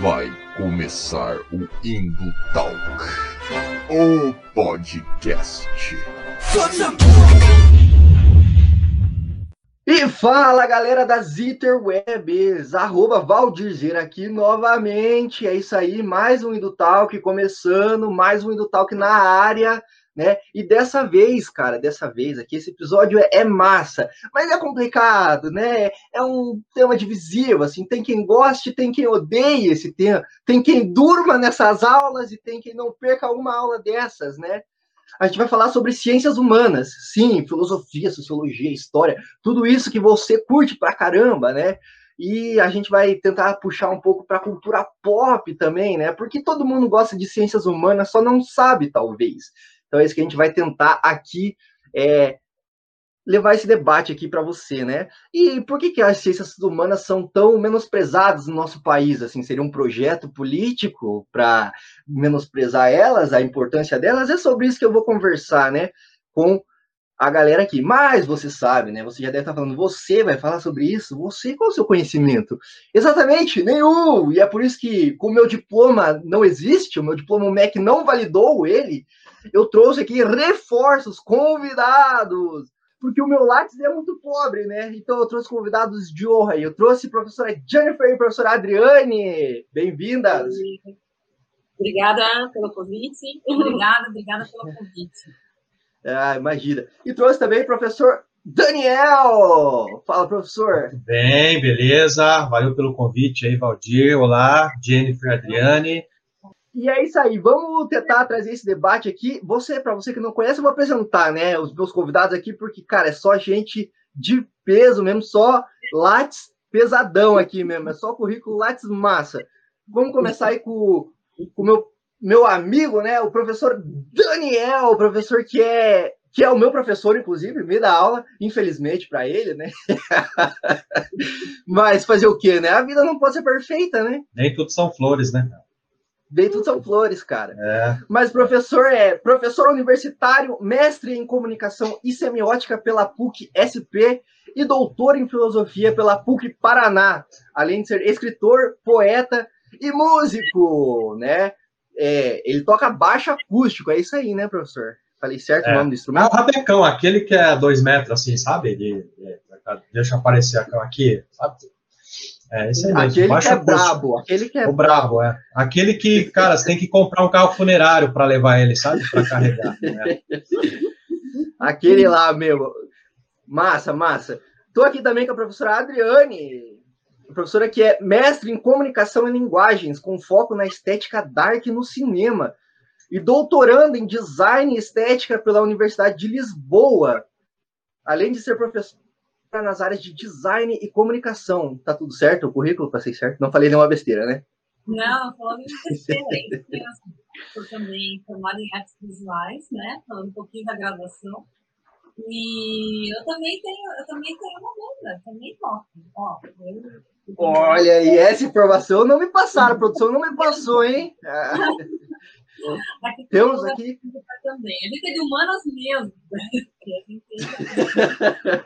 Vai começar o Indo Talk, o podcast. E fala galera das Interwebs, arroba Valdirzeira aqui novamente, é isso aí, mais um Indo Talk começando, mais um Indo Talk na área, né? E dessa vez, cara, dessa vez aqui, esse episódio é, é, massa, mas é complicado, né? É um tema divisivo, assim, tem quem goste, tem quem odeie esse tema, tem quem durma nessas aulas e tem quem não perca uma aula dessas, né? A gente vai falar sobre ciências humanas, sim, filosofia, sociologia, história, tudo isso que você curte pra caramba, né? E a gente vai tentar puxar um pouco para a cultura pop também, né? Porque todo mundo gosta de ciências humanas, só não sabe, talvez. Então é isso que a gente vai tentar aqui é, levar esse debate aqui para você, né? E por que, que as ciências humanas são tão menosprezadas no nosso país? Assim, seria um projeto político para menosprezar elas, a importância delas? É sobre isso que eu vou conversar, né? Com a galera aqui. Mas você sabe, né? Você já deve estar falando, você vai falar sobre isso? Você, qual é o seu conhecimento? Exatamente, nenhum! E é por isso que, como meu diploma não existe, o meu diploma o MEC não validou ele, eu trouxe aqui reforços, convidados, porque o meu Lattes é muito pobre, né? Então eu trouxe convidados de honra. Eu trouxe a professora Jennifer e a professora Adriane. Bem-vindas. Obrigada pelo convite. Obrigada, obrigada pelo convite. Ah, imagina. E trouxe também o professor Daniel. Fala, professor. Muito bem, beleza. Valeu pelo convite aí, Valdir. Olá, Jennifer, Adriane. E é isso aí, vamos tentar trazer esse debate aqui. Você, para você que não conhece, eu vou apresentar, né, os meus convidados aqui, porque, cara, é só gente de peso mesmo, só Lattes pesadão aqui mesmo, é só currículo Lattes massa. Vamos começar aí com o meu, meu amigo, né, o professor Daniel, o professor que é que é o meu professor, inclusive, me dá aula, infelizmente para ele, né? Mas fazer o quê, né? A vida não pode ser perfeita, né? Nem tudo são flores, né? Bem, tudo são flores, cara. É. Mas professor é professor universitário, mestre em comunicação e semiótica pela PUC SP e doutor em filosofia pela PUC Paraná, além de ser escritor, poeta e músico, né? É, ele toca baixo acústico, é isso aí, né, professor? Falei certo é. o nome do instrumento? É o rabecão, aquele que é dois metros, assim, sabe? De, de, deixa aparecer aqui, sabe? É, esse aí Aquele que é brabo, aquele que é o brabo, é. Aquele que, cara, você tem que comprar um carro funerário para levar ele, sabe? Para carregar. Né? aquele lá, meu. Massa, massa. Tô aqui também com a professora Adriane, professora que é mestre em comunicação e linguagens, com foco na estética dark no cinema, e doutorando em design e estética pela Universidade de Lisboa, além de ser professor nas áreas de design e comunicação. Tá tudo certo? O currículo passei certo? Não falei nenhuma besteira, né? Não, falando em besteira. Eu também formada em artes visuais, né? Falando um pouquinho da graduação. E eu também tenho, eu também tenho uma banda, também toco. Ó, eu, Olha, e essa informação não me passaram, a produção não me passou, hein? Aqui Temos aqui. Também. A gente é de humanas mesmo.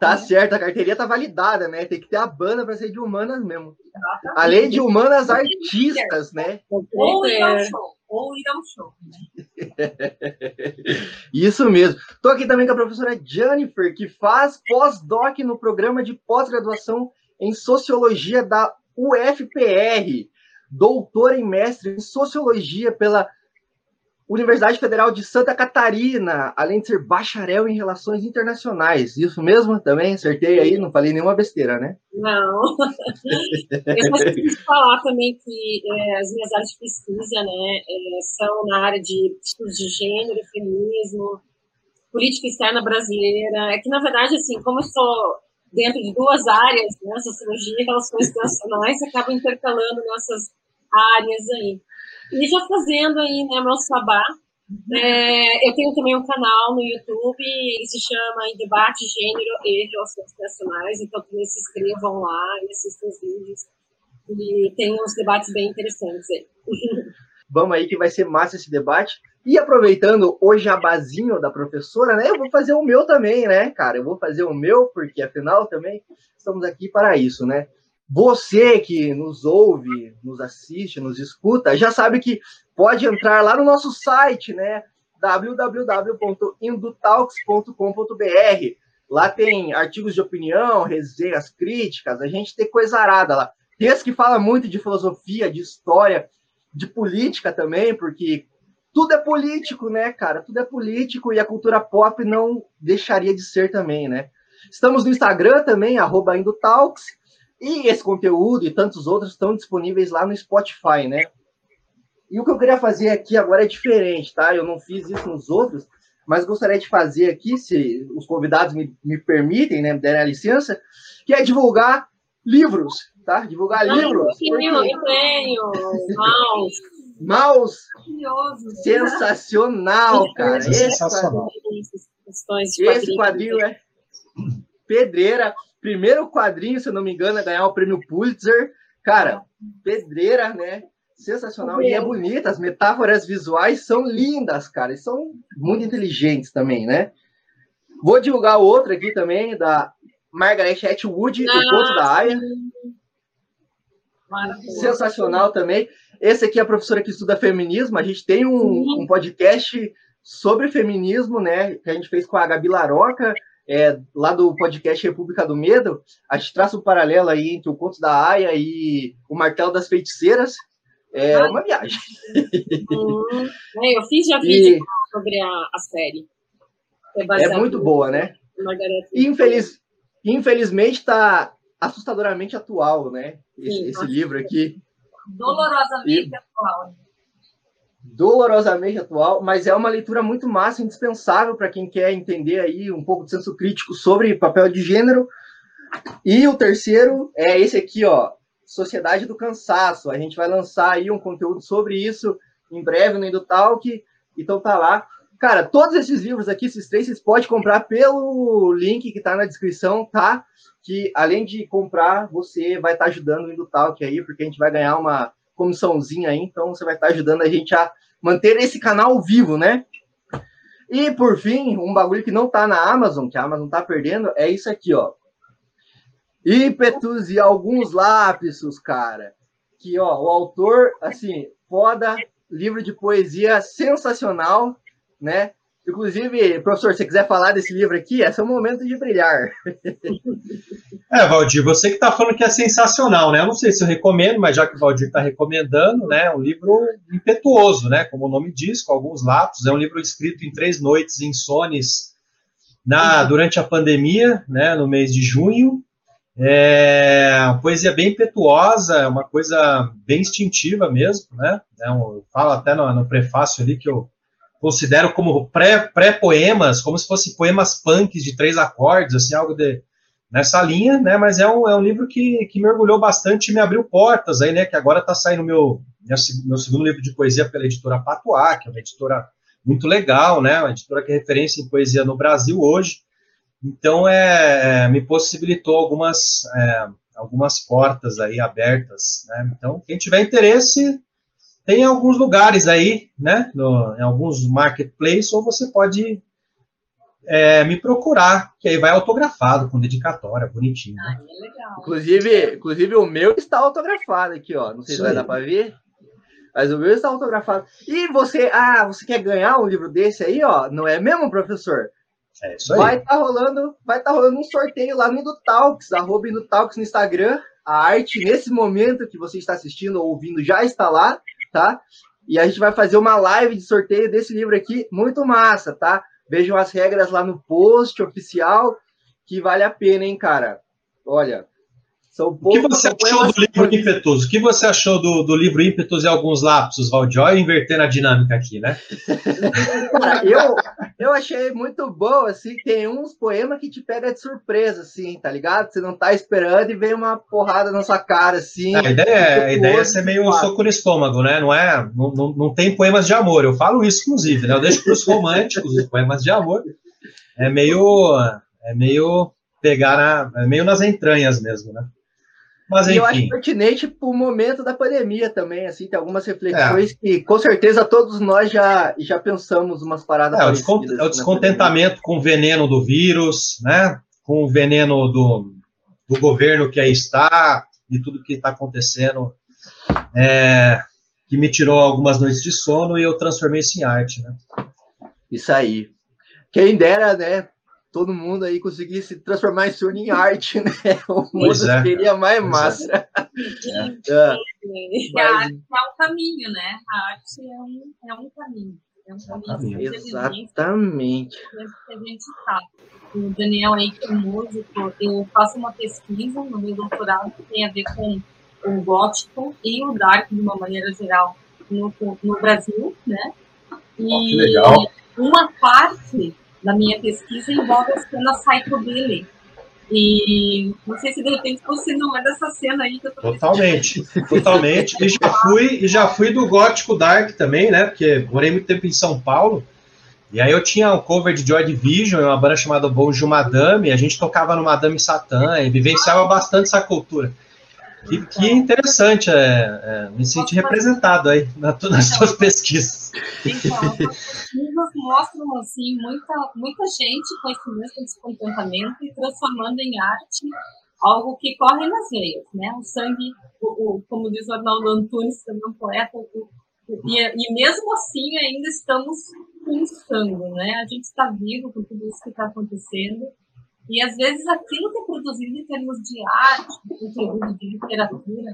Tá certo, a carteirinha tá validada, né? Tem que ter a banda para ser de humanas mesmo. Além de humanas artistas, né? Ou ir ao show. Ou ir ao show. Isso mesmo. Tô aqui também com a professora Jennifer, que faz pós-doc no programa de pós-graduação em Sociologia da UFPR. Doutora e mestre em Sociologia pela Universidade Federal de Santa Catarina, além de ser bacharel em Relações Internacionais. Isso mesmo? Também acertei aí, não falei nenhuma besteira, né? Não. Eu gostaria falar também que é, as minhas áreas de pesquisa né, é, são na área de estudos de gênero, feminismo, política externa brasileira. É que, na verdade, assim, como eu estou dentro de duas áreas, né, sociologia e relações internacionais, acabo intercalando nessas áreas aí. E já fazendo aí, né, meu sabá, é, eu tenho também um canal no YouTube, ele se chama Debate Gênero e Relações Nacionais, então também se inscrevam lá e assistam os vídeos. E tem uns debates bem interessantes aí. Vamos aí que vai ser massa esse debate. E aproveitando o jabazinho da professora, né? Eu vou fazer o meu também, né, cara? Eu vou fazer o meu, porque afinal também estamos aqui para isso, né? Você que nos ouve, nos assiste, nos escuta, já sabe que pode entrar lá no nosso site, né? www.indutalks.com.br. Lá tem artigos de opinião, resenhas, críticas, a gente tem coisa arada lá. Texto que fala muito de filosofia, de história, de política também, porque tudo é político, né, cara? Tudo é político e a cultura pop não deixaria de ser também, né? Estamos no Instagram também, arroba Indutalks, e esse conteúdo e tantos outros estão disponíveis lá no Spotify, né? E o que eu queria fazer aqui agora é diferente, tá? Eu não fiz isso nos outros, mas gostaria de fazer aqui, se os convidados me, me permitem, né, me derem a licença, que é divulgar livros, tá? Divulgar Ah, livros. Eu tenho, tenho. Mouse. Mouse, sensacional, cara. Esse é Esse sensacional. De Esse quadrinho é pedreira. Primeiro quadrinho, se eu não me engano, a ganhar o prêmio Pulitzer. Cara, pedreira, né? Sensacional. E é bonita, as metáforas visuais são lindas, cara. E são muito inteligentes também, né? Vou divulgar outro aqui também, da Margaret Atwood, O Conto da Aya. Sensacional também. Esse aqui é a professora que estuda feminismo. A gente tem um, um podcast sobre feminismo, né? Que a gente fez com a Gabi Laroca, é, lá do podcast República do Medo. A gente traça um paralelo aí entre o Conto da Aya e o Martelo das Feiticeiras. É uma viagem. Hum, é, eu fiz já E vídeo sobre a, a série. É, é muito boa, né? E infeliz, infelizmente está assustadoramente atual, né? Esse, Sim, esse livro aqui. Dolorosamente atual. Dolorosamente atual, mas é uma leitura muito massa, indispensável para quem quer entender aí um pouco de senso crítico sobre papel de gênero. E o terceiro é esse aqui, ó, Sociedade do Cansaço. A gente vai lançar aí um conteúdo sobre isso em breve no EduTalk, então tá lá. Cara, todos esses livros aqui, esses três, vocês podem comprar pelo link que tá na descrição, tá? Que além de comprar, você vai estar ajudando o EduTalk aí, porque a gente vai ganhar uma comissãozinha aí, então você vai estar ajudando a gente a manter esse canal vivo, né? E por fim, um bagulho que não tá na Amazon, que a Amazon tá perdendo, é isso aqui, ó. Ímpetos e alguns lapsos, cara. Que, ó, o autor, assim, foda, livro de poesia sensacional, né? Inclusive, professor, se quiser falar desse livro aqui, esse é o momento de brilhar. É, Valdir, você que está falando que é sensacional, né? Eu não sei se eu recomendo, mas já que o Valdir está recomendando, né? Um livro impetuoso, né? Como o nome diz, com alguns lapsos. É um livro escrito em três noites insones na, durante a pandemia, né? No mês de junho. É uma poesia bem impetuosa, uma coisa bem instintiva mesmo, né? É eu falo até no, no prefácio ali que eu considero como pré- pré-poemas, como se fossem poemas punks de três acordes, assim, algo de, nessa linha, né? Mas é um, é um livro que, que mergulhou bastante e me abriu portas aí, né? Que agora está saindo meu, meu segundo livro de poesia pela editora Patuá, que é uma editora muito legal, né? Uma editora que é referência em poesia no Brasil hoje. Então, é, é, me possibilitou algumas, é, algumas portas aí abertas, né? Então, quem tiver interesse, tem alguns lugares aí, né? No, em alguns marketplaces, ou você pode é, me procurar, que aí vai autografado, com dedicatória, bonitinho. né? Ah, é legal. Inclusive, inclusive o meu está autografado aqui, ó. Não sei se Isso vai dar para ver, mas o meu está autografado. E você, ah, você quer ganhar um livro desse aí, ó? Não é mesmo, professor? É isso aí. Vai estar rolando, vai tá rolando um sorteio lá no Indutalks, arroba Indutalks no Instagram. A arte, nesse momento que você está assistindo ou ouvindo, já está lá, tá? E a gente vai fazer uma live de sorteio desse livro aqui, muito massa, tá? Vejam as regras lá no post oficial, que vale a pena, hein, cara? Olha, são O que você achou do livro Ímpetus? O que você achou do, do livro Ímpetus e alguns lapsos, eu invertendo a dinâmica aqui, né? Cara, eu, eu achei muito bom, assim, tem uns poemas que te pega de surpresa, assim, tá ligado? Você não tá esperando e vem uma porrada na sua cara, assim. A ideia, é- a ideia é ser meio um soco no estômago, né? Não é? Não, não, não tem poemas de amor. Eu falo isso, inclusive, né? Eu deixo para os românticos os poemas de amor. É meio, é meio pegar na, é meio nas entranhas mesmo, né? Mas E eu acho pertinente pro momento da pandemia também, assim, tem algumas reflexões É. que com certeza todos nós já, já pensamos umas paradas é, o, descont- é o na descontentamento com o veneno do vírus, né? Com o veneno do, do governo que aí está, de tudo que está acontecendo, é, que me tirou algumas noites de sono e eu transformei isso em arte, né? Isso aí. Quem dera, né? Todo mundo aí conseguisse transformar isso em arte, né? O mundo é. seria mais pois é. massa. É. É. Mas... A arte é um caminho, né? A arte é um, é um caminho. É um caminho. Exatamente. Que a gente está. O Daniel aí, que é músico, eu faço uma pesquisa no meu doutorado que tem a ver com o gótico e o dark, de uma maneira geral, no, no Brasil, né? E oh, que legal. uma parte da minha pesquisa envolve a cena psychobilly. E não sei se de repente você não é dessa cena aí que eu tô Totalmente, totalmente. E já fui, e já fui do gótico dark também, né? Porque morei muito tempo em São Paulo. E aí eu tinha um cover de Joy Division, uma banda chamada Bonjour Madame, e a gente tocava no Madame Satã e vivenciava bastante essa cultura. Que, que interessante, é, é, me senti representado aí na, nas suas pesquisas. Então, as pesquisas mostram assim, muita, muita gente com esse mesmo descontentamento e transformando em arte algo que corre nas veias, né? O sangue, o, o como diz o Arnaldo Antunes, também um poeta, o, e, e, mesmo assim ainda estamos pensando, né? A gente está vivo com tudo isso que está acontecendo e às vezes aquilo que é produzido em termos de arte, de de literatura,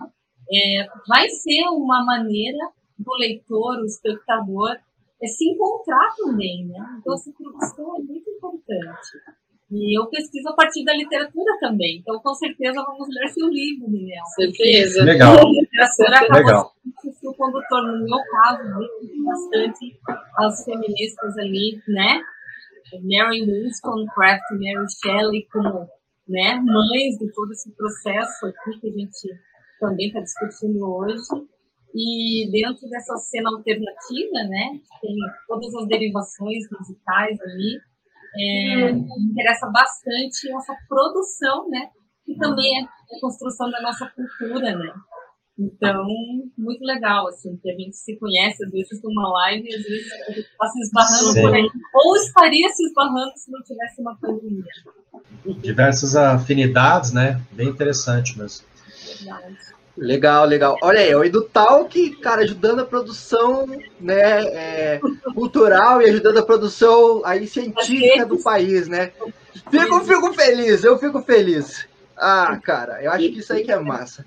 é, vai ser uma maneira do leitor, o espectador, é se encontrar também, né? Então essa produção é muito importante. E eu pesquiso a partir da literatura também. Então, com certeza, vamos ler seu livro, Daniel. Certeza. Legal. A literatura Legal. o condutor. No meu caso, bastante as feministas ali, né? Mary Wollstonecraft e Mary Shelley como né, mães de todo esse processo aqui que a gente também está discutindo hoje. E dentro dessa cena alternativa, né, tem todas as derivações musicais ali, é, me interessa bastante essa produção, né, que também é a construção da nossa cultura, né. Então, muito legal, assim, que a gente se conhece, às vezes, numa live, e às vezes a gente está se esbarrando Sim. por aí. Ou estaria se esbarrando se não tivesse uma pandemia. Diversas afinidades, né? Bem interessante mesmo. Legal, legal. Olha aí, o EduTalk, cara, ajudando a produção né, é, cultural e ajudando a produção aí, científica do país, né? Fico, fico feliz, eu fico feliz. Ah, cara, eu acho que isso aí que é massa.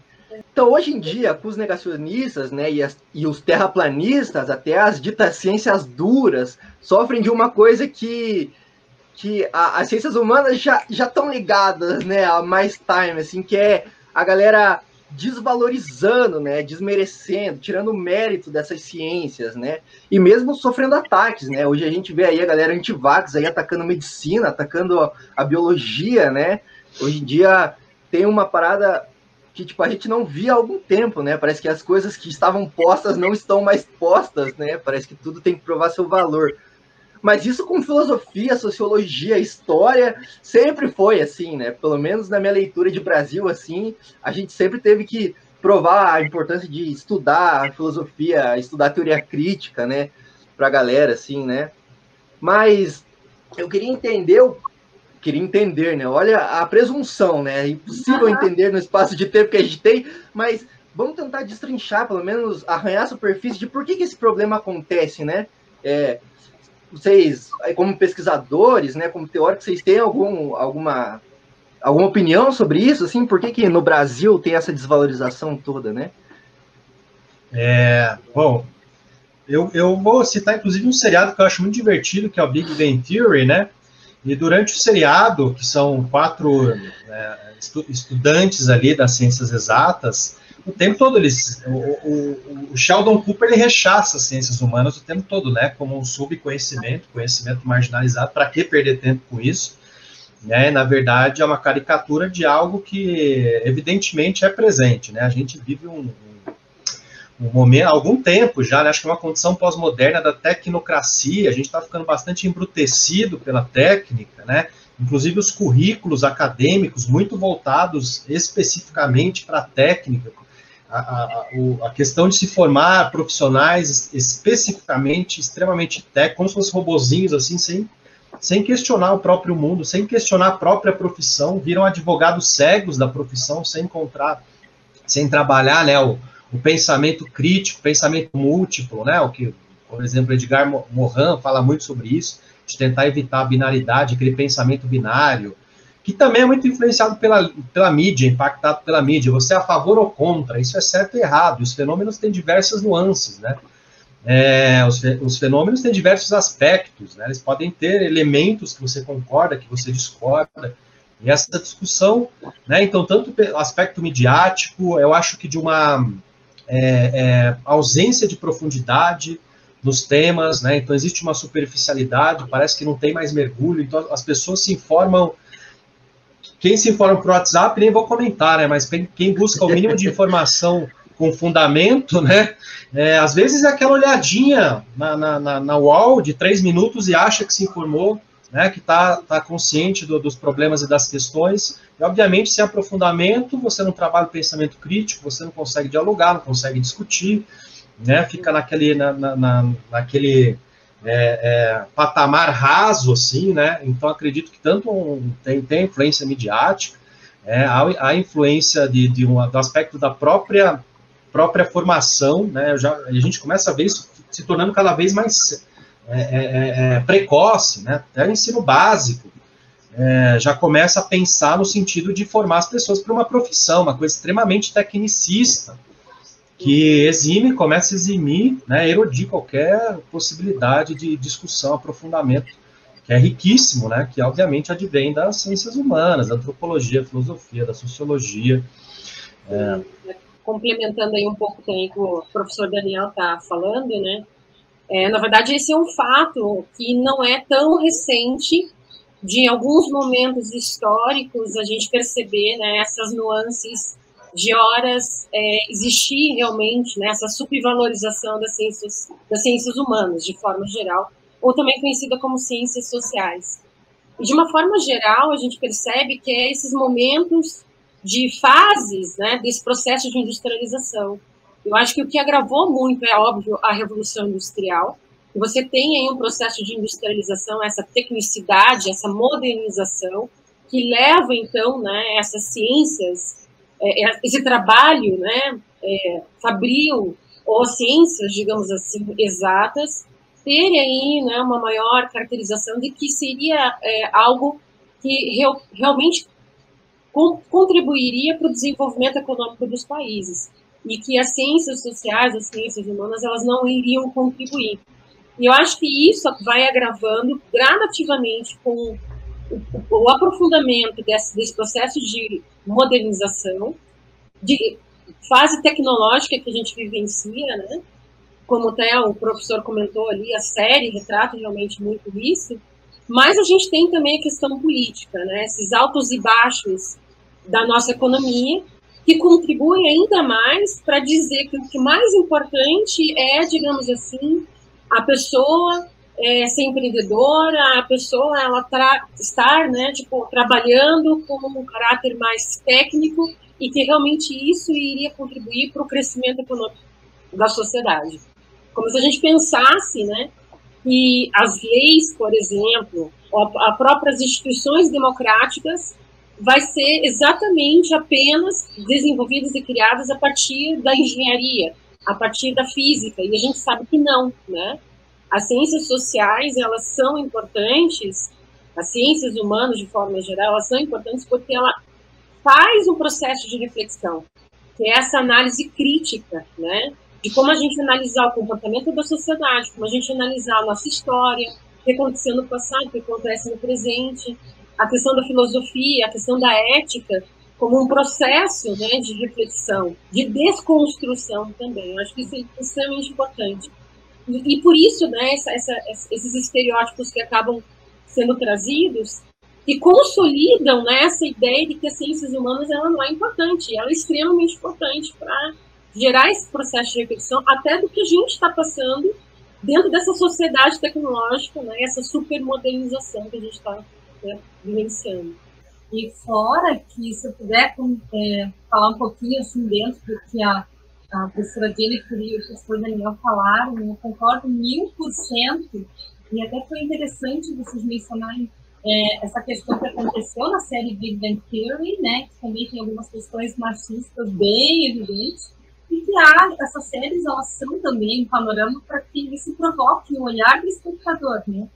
Então, hoje em dia, para os negacionistas né, e, as, e, os terraplanistas, até as ditas ciências duras, sofrem de uma coisa que, que a, as ciências humanas já estão ligadas né, há mais time, assim, que é a galera desvalorizando, né, desmerecendo, tirando o mérito dessas ciências, né, e mesmo sofrendo ataques, né, hoje a gente vê aí a galera antivax aí atacando medicina, atacando a, biologia, né, hoje em dia tem uma parada que tipo a gente não via há algum tempo, né? Parece que as coisas que estavam postas não estão mais postas, né? Parece que tudo tem que provar seu valor. Mas isso com filosofia, sociologia, história, sempre foi assim, né? Pelo menos na minha leitura de Brasil, assim, a gente sempre teve que provar a importância de estudar filosofia, estudar teoria crítica, né? Pra galera, assim, né? Mas eu queria entender o queria entender, né? Olha a presunção, né? É impossível uhum. entender no espaço de tempo que a gente tem, mas vamos tentar destrinchar, pelo menos arranhar a superfície de por que, que esse problema acontece, né? É, vocês, como pesquisadores, né, como teóricos, vocês têm algum, alguma, alguma opinião sobre isso? Assim, por que, que no Brasil tem essa desvalorização toda, né? É, bom, eu, eu vou citar inclusive um seriado que eu acho muito divertido, que é o Big Bang Theory, né? E durante o seriado, que são quatro é, estu estudantes ali das ciências exatas, o tempo todo eles, o, o, o, Sheldon Cooper ele rechaça as ciências humanas o tempo todo, né, como um subconhecimento, conhecimento marginalizado. Para que perder tempo com isso? Né, na verdade, é uma caricatura de algo que evidentemente é presente, né? A gente vive um, um momento, algum tempo já, né, acho que é uma condição pós-moderna da tecnocracia, a gente está ficando bastante embrutecido pela técnica, né? Inclusive os currículos acadêmicos muito voltados especificamente para a técnica, a, a, questão de se formar profissionais especificamente, extremamente técnicos, como se fossem robozinhos, assim, sem, sem questionar o próprio mundo, sem questionar a própria profissão, viram advogados cegos da profissão, sem encontrar sem trabalhar né, o, o pensamento crítico, pensamento múltiplo, né, o que, por exemplo, Edgar Morin fala muito sobre isso, de tentar evitar a binaridade, aquele pensamento binário, que também é muito influenciado pela, pela mídia, impactado pela mídia. Você é a favor ou contra? Isso é certo e errado. Os fenômenos têm diversas nuances, né? É, os, os, fenômenos têm diversos aspectos, né? Eles podem ter elementos que você concorda, que você discorda. E essa discussão, né? Então, tanto o aspecto midiático, eu acho que de uma é, é, ausência de profundidade nos temas, né? Então, existe uma superficialidade, parece que não tem mais mergulho. Então, as pessoas se informam quem se informa por WhatsApp, nem vou comentar, né? Mas quem busca o mínimo de informação com fundamento, né? É, às vezes é aquela olhadinha na, na, na, na wall de três minutos e acha que se informou, né? Que está tá consciente do, dos problemas e das questões. E, obviamente, sem aprofundamento, você não trabalha o pensamento crítico, você não consegue dialogar, não consegue discutir, né? Fica naquele, na, na, naquele é, é, patamar raso, assim, né? Então, acredito que tanto um, tem, tem influência midiática, é, a, a influência de, de um, do aspecto da própria, própria formação, né? Já, a gente começa a ver isso se tornando cada vez mais é, é, é precoce, né? Até o ensino básico já começa a pensar no sentido de formar as pessoas para uma profissão, uma coisa extremamente tecnicista, que exime, começa a eximir, né, erodir qualquer possibilidade de discussão, aprofundamento, que é riquíssimo, né, que obviamente advém das ciências humanas, da antropologia, filosofia, da sociologia. É... Complementando aí um pouco também que o professor Daniel está falando, né, é, na verdade esse é um fato que não é tão recente de alguns momentos históricos a gente perceber né, essas nuances de horas é, existir realmente né, essa supervalorização das ciências, das ciências humanas, de forma geral, ou também conhecida como ciências sociais. E de uma forma geral, a gente percebe que é esses momentos de fases né, desse processo de industrialização. Eu acho que o que agravou muito é, óbvio, a Revolução Industrial. Você tem aí um processo de industrialização, essa tecnicidade, essa modernização, que leva, então, né, essas ciências é, é, esse trabalho, né, é, fabril ou ciências, digamos assim, exatas, terem aí né, uma maior caracterização de que seria é, algo que real, realmente com, contribuiria para o desenvolvimento econômico dos países e que as ciências sociais, as ciências humanas, elas não iriam contribuir. E eu acho que isso vai agravando gradativamente com o, o aprofundamento desse, desse processo de modernização, de fase tecnológica que a gente vivencia, né? Como até o professor comentou ali, a série retrata realmente muito isso, mas a gente tem também a questão política, né? Esses altos e baixos da nossa economia, que contribuem ainda mais para dizer que o que mais importante é, digamos assim, a pessoa é, ser empreendedora, a pessoa ela estar, né, tipo, trabalhando com um caráter mais técnico e que realmente isso iria contribuir para o crescimento econômico da sociedade. Como se a gente pensasse, né, que as leis, por exemplo, as próprias instituições democráticas vai ser exatamente apenas desenvolvidas e criadas a partir da engenharia, a partir da física, e a gente sabe que não, né? As ciências sociais, elas são importantes, as ciências humanas, de forma geral, elas são importantes porque ela faz um processo de reflexão, que é essa análise crítica, né? De como a gente analisar o comportamento da sociedade, como a gente analisar a nossa história, o que aconteceu no passado, o que acontece no presente, a questão da filosofia, a questão da ética, como um processo né, de reflexão, de desconstrução também. Eu acho que isso é extremamente importante. E, por isso, né, essa, essa, esses estereótipos que acabam sendo trazidos e consolidam né, essa ideia de que as ciências humanas ela não é importante, ela é extremamente importante para gerar esse processo de reflexão, até do que a gente está passando dentro dessa sociedade tecnológica, né, essa supermodernização que a gente está né, vivenciando. E fora que, se eu puder é, falar um pouquinho assim dentro do que a a professora Jennifer e o professor Daniel falaram, eu concordo mil por cento, e até foi interessante vocês mencionarem é, essa questão que aconteceu na série Big Bang Theory, né, que também tem algumas questões machistas bem evidentes, e que há, essas séries elas são também um panorama para que isso provoque o olhar do espectador, né,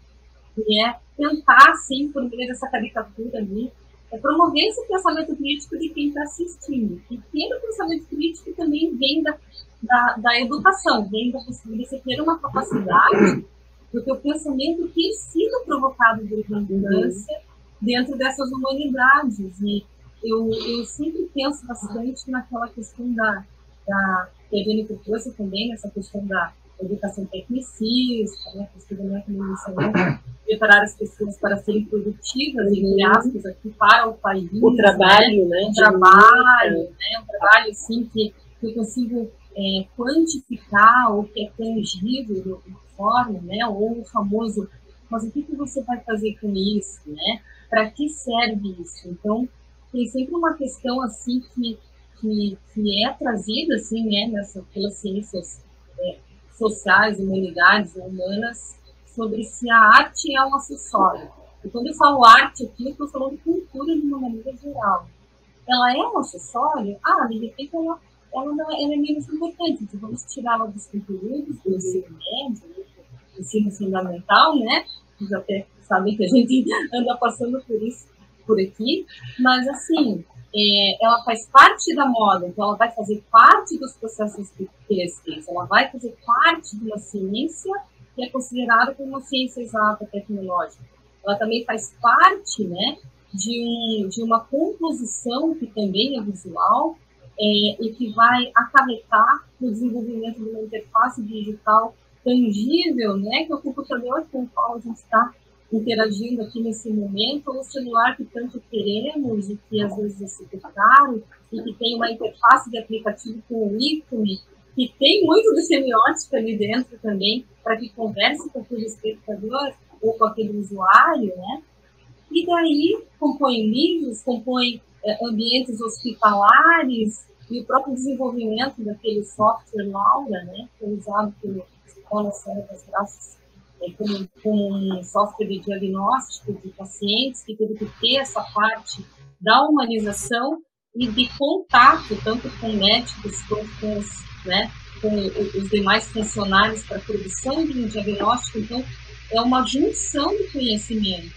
e é tentar, assim, por meio dessa caricatura ali, é promover esse pensamento crítico de quem está assistindo. E ter o pensamento crítico também vem da, da, da educação, vem da possibilidade de você ter uma capacidade do teu pensamento ter sido provocado desde a infância dentro dessas humanidades. E eu, eu sempre penso bastante naquela questão da, da que a Jennifer trouxe também, essa questão da educação tecnicista, né, que estudamento mencionou, preparar as pessoas para serem produtivas, entre aspas, aqui para o país. O trabalho, né? Um trabalho, né? Um trabalho, assim, que, que eu consigo é, quantificar o que é tangível de alguma forma, né? Ou o famoso, mas o que, que você vai fazer com isso, né? Para que serve isso? Então, tem sempre uma questão, assim, que, que, que é trazida, assim, né? Nessa, pelas ciências é, sociais, humanidades humanas, sobre se a arte é um acessório. E quando eu falo arte aqui, eu estou falando cultura de uma maneira geral. Ela é um acessório? Ah, de repente ela, ela, não, é, ela é menos importante. Então vamos tirá-la dos conteúdos do ensino médio, do ensino fundamental, né? Vocês até sabem que a gente anda passando por isso por aqui. Mas, assim, é, ela faz parte da moda, então ela vai fazer parte dos processos de pesquisa, ela vai fazer parte de uma ciência que é considerada como uma ciência exata tecnológica. Ela também faz parte, né, de, um, de uma composição que também é visual é, e que vai acarretar no desenvolvimento de uma interface digital tangível, né, que é o computador com o qual a gente está interagindo aqui nesse momento, ou o celular que tanto queremos e que às vezes é super caro, e que tem uma interface de aplicativo com ícone, que tem muito de semiótica ali dentro também, para que converse com aquele espectador ou com aquele usuário, né? E daí compõe livros, compõe é, ambientes hospitalares e o próprio desenvolvimento daquele software Laura, né? Que é usado pelo Escola Serra das Graças é, com, com um software de diagnóstico de pacientes, que teve que ter essa parte da humanização e de contato, tanto com médicos quanto com os, né, com os demais funcionários para a produção de um diagnóstico. Então, é uma junção de conhecimento.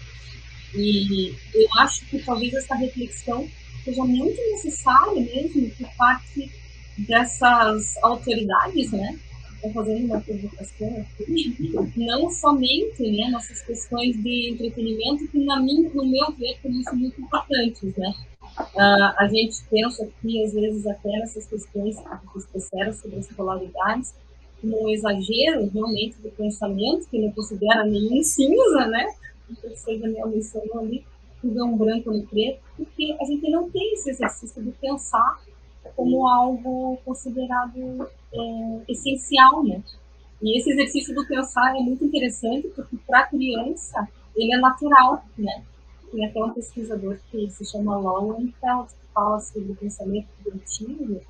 E eu acho que talvez essa reflexão seja muito necessária mesmo por parte dessas autoridades, né, estou fazendo uma provocação aqui, não somente né, nessas questões de entretenimento, que na minha, no meu ver, são muito importantes, né? Uh, a gente pensa aqui, às vezes, até nessas questões que vocês trouxeram sobre as polaridades, como um exagero, realmente, do pensamento, que não considera nenhum cinza, né? O professor Daniel mencionou ali, tudo é um branco no preto, porque a gente não tem esse exercício de pensar como algo considerado é, essencial, né? E esse exercício do pensar é muito interessante porque para a criança ele é natural, né? Tem até um pesquisador que se chama Lowenfeld que fala sobre o pensamento figurativo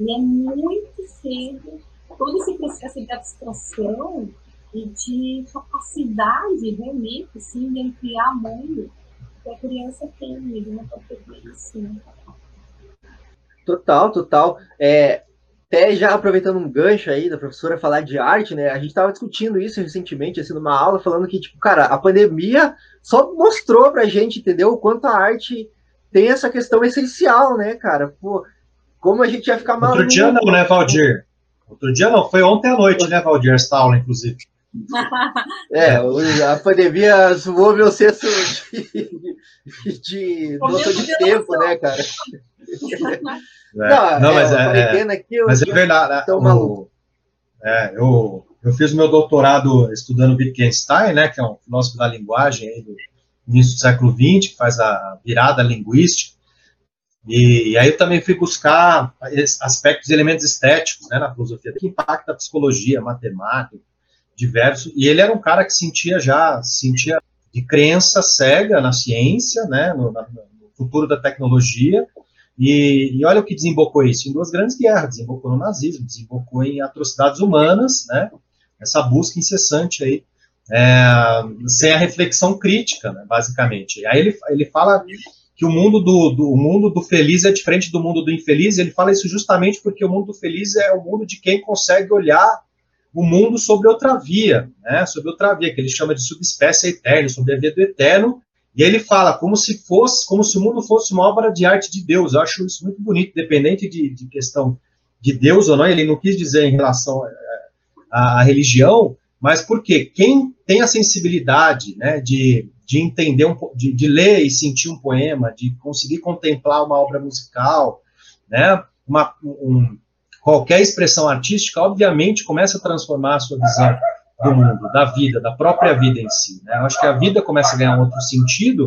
e é muito cedo todo esse processo de abstração e de capacidade realmente assim, de ampliar mundo que a criança tem, ele não pode perder isso, né? Total, total. É, até já aproveitando um gancho aí da professora falar de arte, né? A gente estava discutindo isso recentemente, assim, numa aula, falando que, tipo, cara, a pandemia só mostrou pra gente, entendeu? O quanto a arte tem essa questão essencial, né, cara? Pô, como a gente ia ficar maluco. Outro dia não, né, Valdir? Outro dia não, foi ontem à noite, né, Valdir, essa aula, inclusive. É, a pandemia zoou meu senso de, de, de noção de tempo, né, cara? É. Não, não, mas é, é, aqui, mas é verdade. Né? O, é, eu, eu fiz meu doutorado estudando Wittgenstein, né, que é um filósofo da linguagem aí do início do século XX, que faz a virada linguística. E, e aí eu também fui buscar aspectos e elementos estéticos né, na filosofia, que impacta a psicologia, a matemática, diversos. E ele era um cara que sentia já, sentia de crença cega na ciência, né, no, no futuro da tecnologia, e, e, olha o que desembocou isso, em duas grandes guerras, desembocou no nazismo, desembocou em atrocidades humanas, né, essa busca incessante aí é, sem a reflexão crítica, né, basicamente. Aí ele, ele fala que o mundo do, do, o mundo do feliz é diferente do mundo do infeliz, ele fala isso justamente porque o mundo do feliz é o mundo de quem consegue olhar o mundo sobre outra via, né, sobre outra via, que ele chama de subespécie eterna, sobre a via do eterno, e ele fala como se fosse, como se o mundo fosse uma obra de arte de Deus. Eu acho isso muito bonito, dependente de, de questão de Deus ou não. Ele não quis dizer em relação à, à religião, mas porque quem tem a sensibilidade, né, de, de entender um, de, de ler e sentir um poema, de conseguir contemplar uma obra musical, né, uma, um, qualquer expressão artística, obviamente começa a transformar a sua visão do mundo, da vida, da própria vida em si. Né? Eu acho que a vida começa a ganhar um outro sentido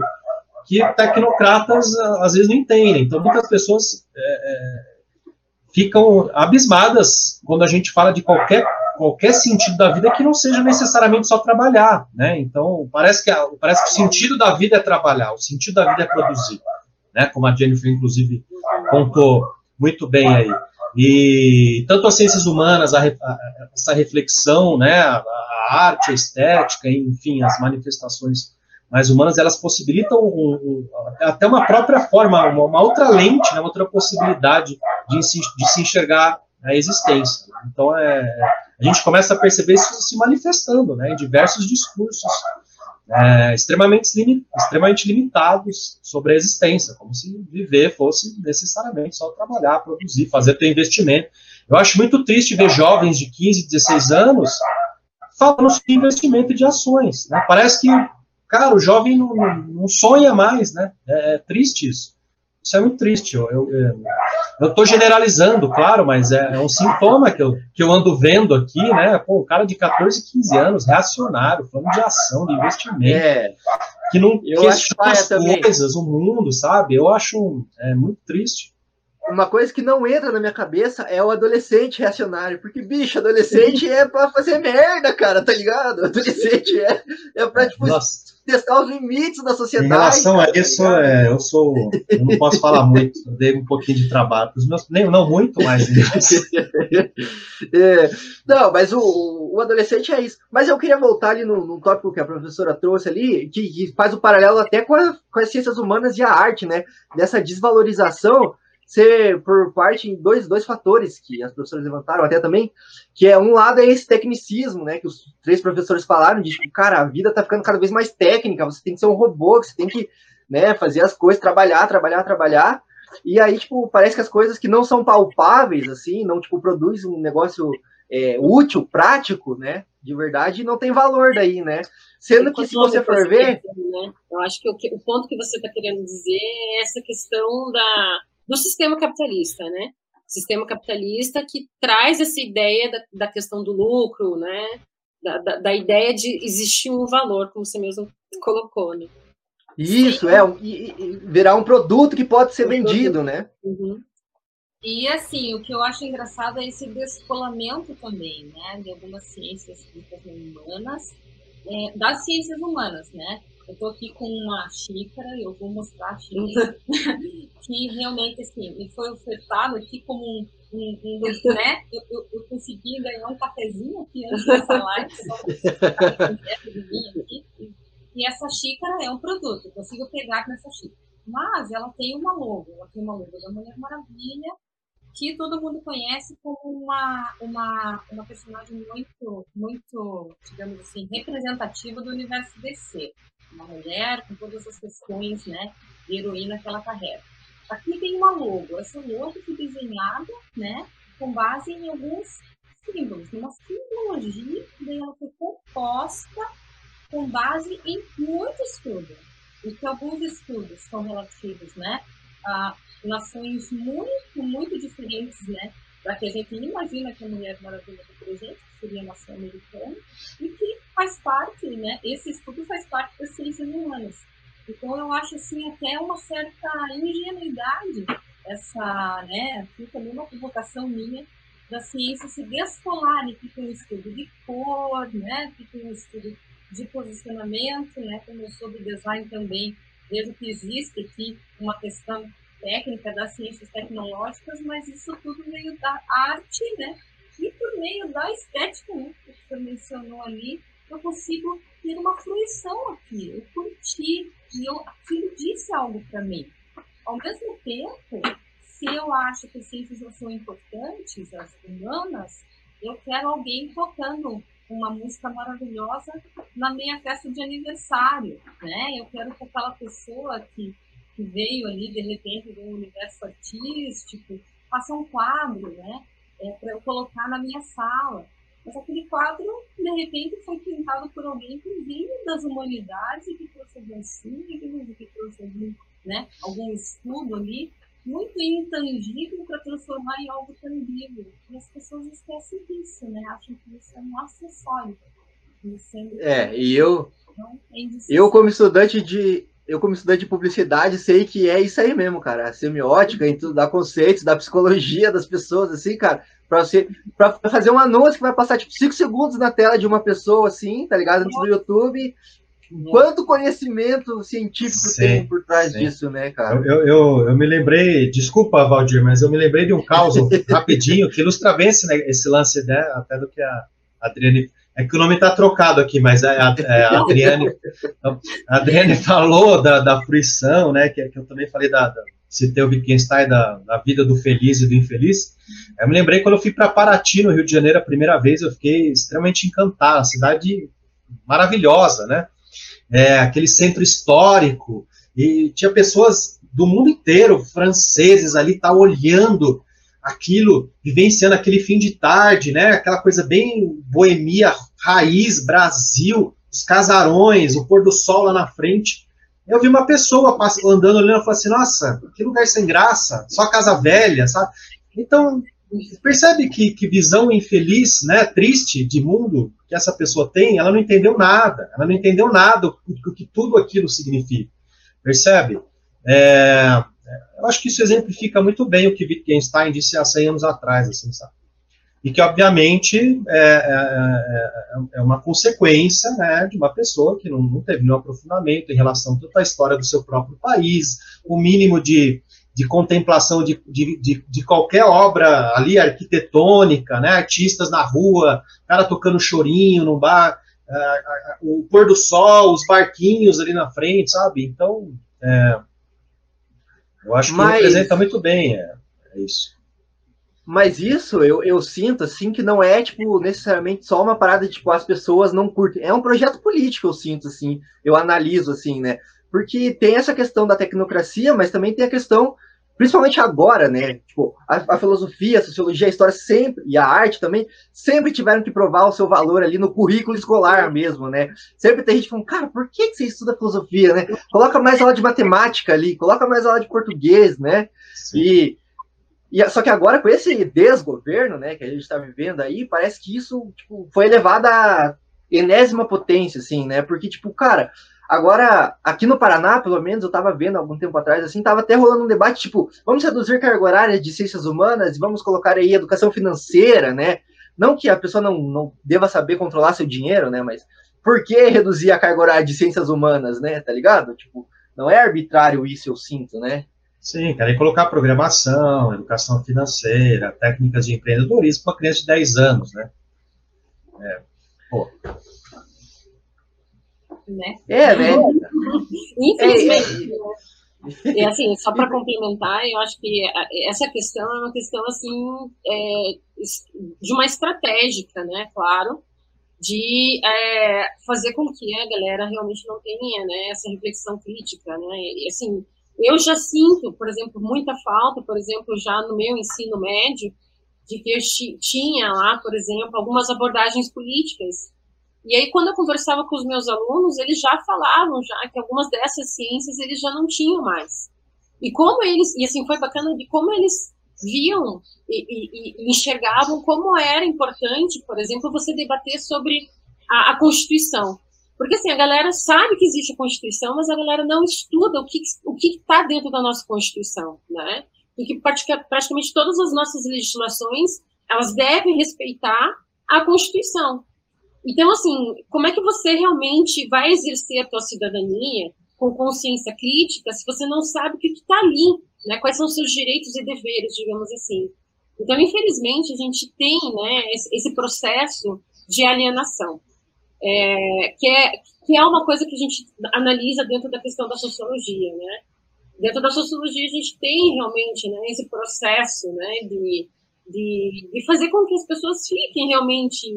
que tecnocratas às vezes não entendem. Então, muitas pessoas é, é, ficam abismadas quando a gente fala de qualquer qualquer sentido da vida que não seja necessariamente só trabalhar, né? Então parece que parece que o sentido da vida é trabalhar, o sentido da vida é produzir, né? Como a Jennifer inclusive contou muito bem aí. E tanto as ciências humanas, a, a, essa reflexão, né, a, arte, a estética, enfim, as manifestações mais humanas, elas possibilitam um, um, até uma própria forma, uma, uma outra lente, né, outra possibilidade de, de se enxergar a existência. Então, é, a gente começa a perceber isso se manifestando né, em diversos discursos é, extremamente, extremamente limitados sobre a existência, como se viver fosse necessariamente só trabalhar, produzir, fazer ter investimento. Eu acho muito triste ver jovens de 15, 16 anos falando sobre investimento de ações. Né? Parece que, cara, o jovem não, não sonha mais, né? É, é triste isso. Isso é muito triste. Eu, estou generalizando, claro, mas é, é, um sintoma que eu, que eu ando vendo aqui, né? Pô, um cara de 14, 15 anos, reacionário, falando de ação, de investimento, é. que não eu questiona as coisas, o mundo, sabe? Eu acho é, muito triste uma coisa que não entra na minha cabeça é o adolescente reacionário. Porque, bicho, adolescente é pra fazer merda, cara, tá ligado? Adolescente é, é pra, tipo, Nossa testar os limites da sociedade. Em relação cara, a isso, tá é, eu sou. Eu não posso falar muito, eu dei um pouquinho de trabalho os meus. Nem, não muito, mas. é, não, mas o, o adolescente é isso. Mas eu queria voltar ali no, no tópico que a professora trouxe ali, que, que faz o paralelo até com, a, com as ciências humanas e a arte, né? Dessa desvalorização ser por parte em dois, dois fatores que as professoras levantaram até também, que é um lado é esse tecnicismo, né, que os três professores falaram, de tipo, cara, a vida tá ficando cada vez mais técnica, você tem que ser um robô, você tem que, né, fazer as coisas, trabalhar, trabalhar, trabalhar, e aí, tipo, parece que as coisas que não são palpáveis, assim, não, tipo, produzem um negócio é, útil, prático, né, de verdade, não tem valor daí, né, sendo que se você for ver... Eu acho que o, o ponto que você está querendo dizer é essa questão da do sistema capitalista, né? Sistema capitalista que traz essa ideia da, da questão do lucro, né? Da, da, da, ideia de existir um valor, como você mesmo colocou, né? Isso, Sim. é, e, e virar um produto que pode ser um vendido, produto. né? Uhum. E assim, o que eu acho engraçado é esse descolamento também, né, de algumas ciências humanas, é, das ciências humanas, né? Eu estou aqui com uma xícara, eu vou mostrar a xícara, que realmente, assim, me foi ofertado aqui como um, um, um né? Eu, eu, eu, consegui ganhar um cafezinho aqui antes dessa live, só aqui. E essa xícara é um produto, eu consigo pegar nessa xícara. Mas ela tem uma logo, ela tem uma logo da Mulher Maravilha, que todo mundo conhece como uma, uma, uma personagem muito, muito, digamos assim, representativa do universo DC uma mulher com todas as questões né, de heroína que ela carrega. Aqui tem uma logo. Essa logo foi desenhada né, com base em alguns símbolos, uma simbologia, daí ela foi composta com base em muito estudo. E que alguns estudos são relativos né, a nações muito, muito diferentes né, da que a gente imagina que a Mulher Maravilha do presente, que seria a nação americana, e que faz parte, né? Esse estudo faz parte das ciências humanas. Então eu acho assim até uma certa ingenuidade essa, né? Aqui também uma provocação minha da ciência se descolar que tem um estudo de cor, né? Que tem um estudo de posicionamento, né? Como do design também, vejo que existe aqui uma questão técnica das ciências tecnológicas, mas isso tudo veio da arte, né? E por meio da estética, né? Que você mencionou ali, eu consigo ter uma fruição aqui, eu curti, e eu, aquilo disse algo para mim. Ao mesmo tempo, se eu acho que as ciências são importantes, as humanas, eu quero alguém tocando uma música maravilhosa na minha festa de aniversário, né? Eu quero que aquela pessoa que, que veio ali de repente do universo artístico faça um quadro, né? É, para eu colocar na minha sala. Mas aquele quadro, de repente, foi pintado por alguém que veio das humanidades e que trouxe signos, e que trouxe algum, né, algum estudo ali muito intangível para transformar em algo tangível. E as pessoas esquecem disso, né? Acham que isso é um acessório. É, e eu, é eu como estudante de eu como estudante de publicidade sei que é isso aí mesmo, cara. A semiótica, em tudo, dá conceitos, da psicologia das pessoas, assim, cara, para você para fazer um anúncio que vai passar tipo 5 segundos na tela de uma pessoa assim, tá ligado? Antes do YouTube, Quanto conhecimento científico sim, tem por trás sim. disso, né, cara? Eu, eu, eu, me lembrei, desculpa, Valdir, mas eu me lembrei de um caos rapidinho que ilustra bem esse, né, esse lance, né, até do que a Adriane. É que o nome está trocado aqui, mas é a, é a Adriane, a Adriane falou da, da fruição, né, que, que eu também falei da, da citei o Wittgenstein da, da vida do feliz e do infeliz. Eu me lembrei quando eu fui para Paraty, no Rio de Janeiro, a primeira vez, eu fiquei extremamente encantado, cidade maravilhosa, né? é, aquele centro histórico, e tinha pessoas do mundo inteiro, franceses ali, tá olhando aquilo, vivenciando aquele fim de tarde, né? Aquela coisa bem boemia, raiz, Brasil, os casarões, o pôr do sol lá na frente. Eu vi uma pessoa andando olhando e falei assim, nossa, que lugar sem graça, só casa velha, sabe? Então, percebe que, que visão infeliz, né, triste de mundo que essa pessoa tem, ela não entendeu nada, ela não entendeu nada o que tudo aquilo significa, percebe? É, eu acho que isso exemplifica muito bem o que Wittgenstein disse há 100 anos atrás, assim, sabe? E que, obviamente, é, é, é, é uma consequência né, de uma pessoa que não, não teve nenhum aprofundamento em relação tanto à história do seu próprio país, o mínimo de de contemplação de, de, de, qualquer obra ali arquitetônica, né? Artistas na rua, cara tocando chorinho no bar, uh, o pôr do sol, os barquinhos ali na frente, sabe? Então, é, eu acho que Mas... representa muito bem é, é isso. Mas isso eu, eu sinto assim que não é tipo necessariamente só uma parada de tipo as pessoas não curtem. É um projeto político, eu sinto assim. Eu analiso assim, né? Porque tem essa questão da tecnocracia, mas também tem a questão principalmente agora, né? Tipo, a, a, filosofia, a sociologia, a história sempre, e a arte também, sempre tiveram que provar o seu valor ali no currículo escolar mesmo, né? Sempre tem gente falando, cara, por que, você estuda filosofia, né? Coloca mais aula de matemática ali, coloca mais aula de português, né? E, e só que agora, com esse desgoverno, né, que a gente está vivendo aí, parece que isso tipo, foi elevado à enésima potência, assim, né? Porque, tipo, cara, Agora, aqui no Paraná, pelo menos, eu estava vendo algum tempo atrás, assim, estava até rolando um debate, tipo, vamos reduzir carga horária de ciências humanas e vamos colocar aí educação financeira, né? Não que a pessoa não, não deva saber controlar seu dinheiro, né? Mas por que reduzir a carga horária de ciências humanas, né? Tá ligado? Tipo, não é arbitrário isso, eu sinto, né? Sim, querem colocar programação, educação financeira, técnicas de empreendedorismo para criança de 10 anos, né? É, pô, né? É, né? Infelizmente. É, é. E assim, só para complementar, eu acho que essa questão é uma questão assim é, de uma estratégica, né? Claro, de é, fazer com que a galera realmente não tenha né, essa reflexão crítica, né? E, assim, eu já sinto, por exemplo, muita falta, por exemplo, já no meu ensino médio, de que eu tinha lá, por exemplo, algumas abordagens políticas e aí, quando eu conversava com os meus alunos, eles já falavam já que algumas dessas ciências eles já não tinham mais. E como eles, e assim, foi bacana de como eles viam e, e, e enxergavam como era importante, por exemplo, você debater sobre a, a, Constituição. Porque assim, a galera sabe que existe a Constituição, mas a galera não estuda o que o está dentro da nossa Constituição, né? E que praticamente todas as nossas legislações elas devem respeitar a Constituição. Então, assim, como é que você realmente vai exercer a tua cidadania com consciência crítica se você não sabe o que está ali, né? Quais são os seus direitos e deveres, digamos assim. Então, infelizmente, a gente tem né, esse processo de alienação. é, que, é, que é uma coisa que a gente analisa dentro da questão da sociologia, né? Dentro da sociologia a gente tem realmente né, esse processo né, de, de, de fazer com que as pessoas fiquem realmente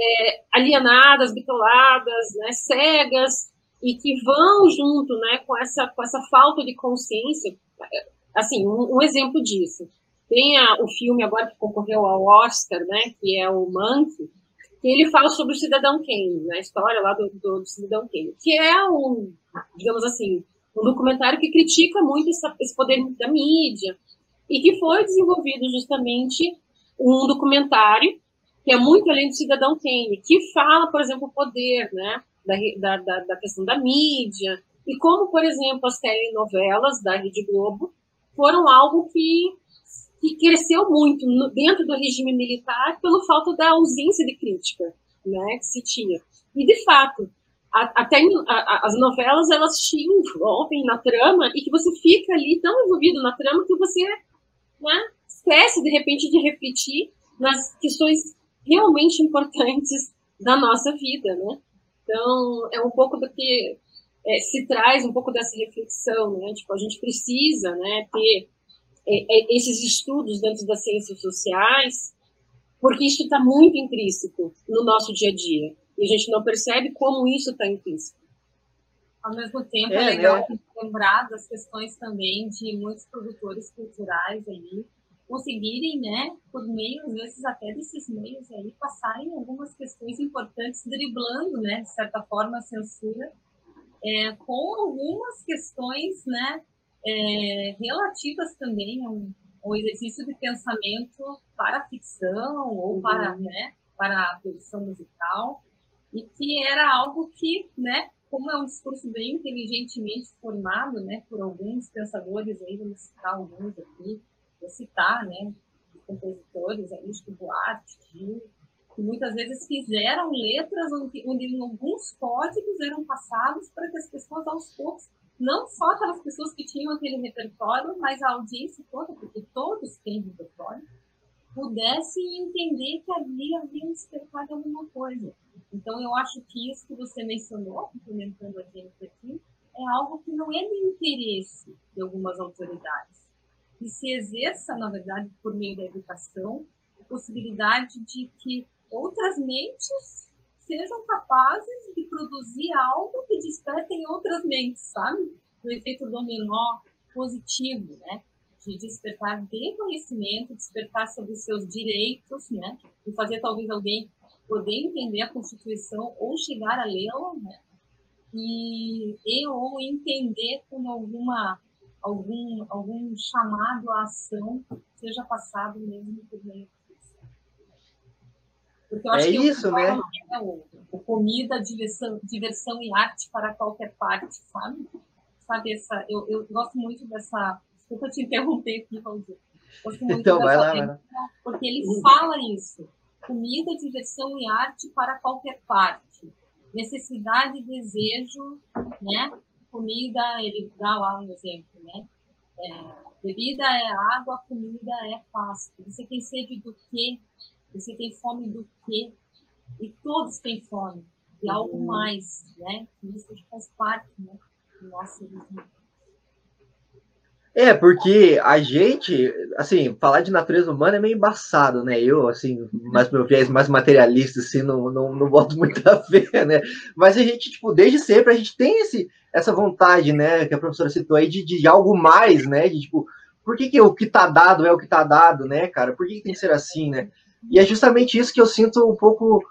é, alienadas, bitoladas, né, cegas, e que vão junto né, com, essa, com essa falta de consciência. Assim, um, um exemplo disso. Tem a, o filme agora que concorreu ao Oscar, né, que é o Monkey, que ele fala sobre o cidadão Kane, né, a história lá do, do, do cidadão Kane, que é um, digamos assim, um documentário que critica muito essa, esse poder da mídia e que foi desenvolvido justamente um documentário que é muito além do cidadão Kane, que fala, por exemplo, o poder, né, da, da, da questão da mídia e como, por exemplo, as telenovelas da Rede Globo foram algo que que cresceu muito no, dentro do regime militar pelo falta da ausência de crítica, né, que se tinha. E de fato, até as novelas elas te envolvem na trama e que você fica ali tão envolvido na trama que você né, esquece de repente de refletir nas questões realmente importantes da nossa vida, né? Então é um pouco do que é, se traz um pouco dessa reflexão, né? Tipo a gente precisa, né, ter é, é, esses estudos dentro das ciências sociais, porque isso está muito intrínseco no nosso dia a dia. E a gente não percebe como isso está implícito. Ao mesmo tempo, é, é legal né? lembrar das questões também de muitos produtores culturais aí conseguirem, né, por meio, às vezes até desses meios aí, passarem algumas questões importantes, driblando, né, de certa forma, a censura, é, com algumas questões, né, é, relativas também ao, ao, exercício de pensamento para a ficção ou uhum. para, né, para a produção musical e que era algo que, né, como é um discurso bem inteligentemente formado, né, por alguns pensadores aí, vamos citar alguns aqui, citar, né, compositores, tipo Duarte, Gil, que muitas vezes fizeram letras onde, alguns códigos eram passados para que as pessoas aos poucos não só aquelas pessoas que tinham aquele repertório, mas a audiência toda, porque todos têm repertório, pudesse entender que ali havia um despertar de alguma coisa. Então, eu acho que isso que você mencionou, complementando a gente aqui, é algo que não é de interesse de algumas autoridades. E se exerça, na verdade, por meio da educação, a possibilidade de que outras mentes sejam capazes de produzir algo que desperte em outras mentes, sabe? O efeito dominó positivo, né? De despertar de conhecimento, despertar sobre os seus direitos, né? E fazer talvez alguém poder entender a Constituição ou chegar a lê-la, né? E, e ou entender como alguma algum algum chamado à ação seja passado mesmo por meio porque eu acho é que isso, né? É o, o, comida, diversão, diversão e arte para qualquer parte, sabe? Sabe essa, eu, eu gosto muito dessa. Desculpa te interromper aqui, Valdir. Gosto muito então, vai lá, vai lá. Porque ele fala isso. Comida, diversão e arte para qualquer parte. Necessidade e desejo, né? Comida, ele dá lá um exemplo, né? É, bebida é água, comida é pasto. Você tem sede do quê? Você tem fome do quê? E todos têm fome de algo uhum. mais, né? Isso faz parte né, do nosso É, porque a gente, assim, falar de natureza humana é meio embaçado, né? Eu, assim, mais meu viés mais materialista, assim, não, não, não boto muita fé, né? Mas a gente, tipo, desde sempre a gente tem esse, essa vontade, né, que a professora citou aí, de, de algo mais, né? De, tipo, por que, que o que tá dado é o que tá dado, né, cara? Por que, que tem que ser assim, né? E é justamente isso que eu sinto um pouco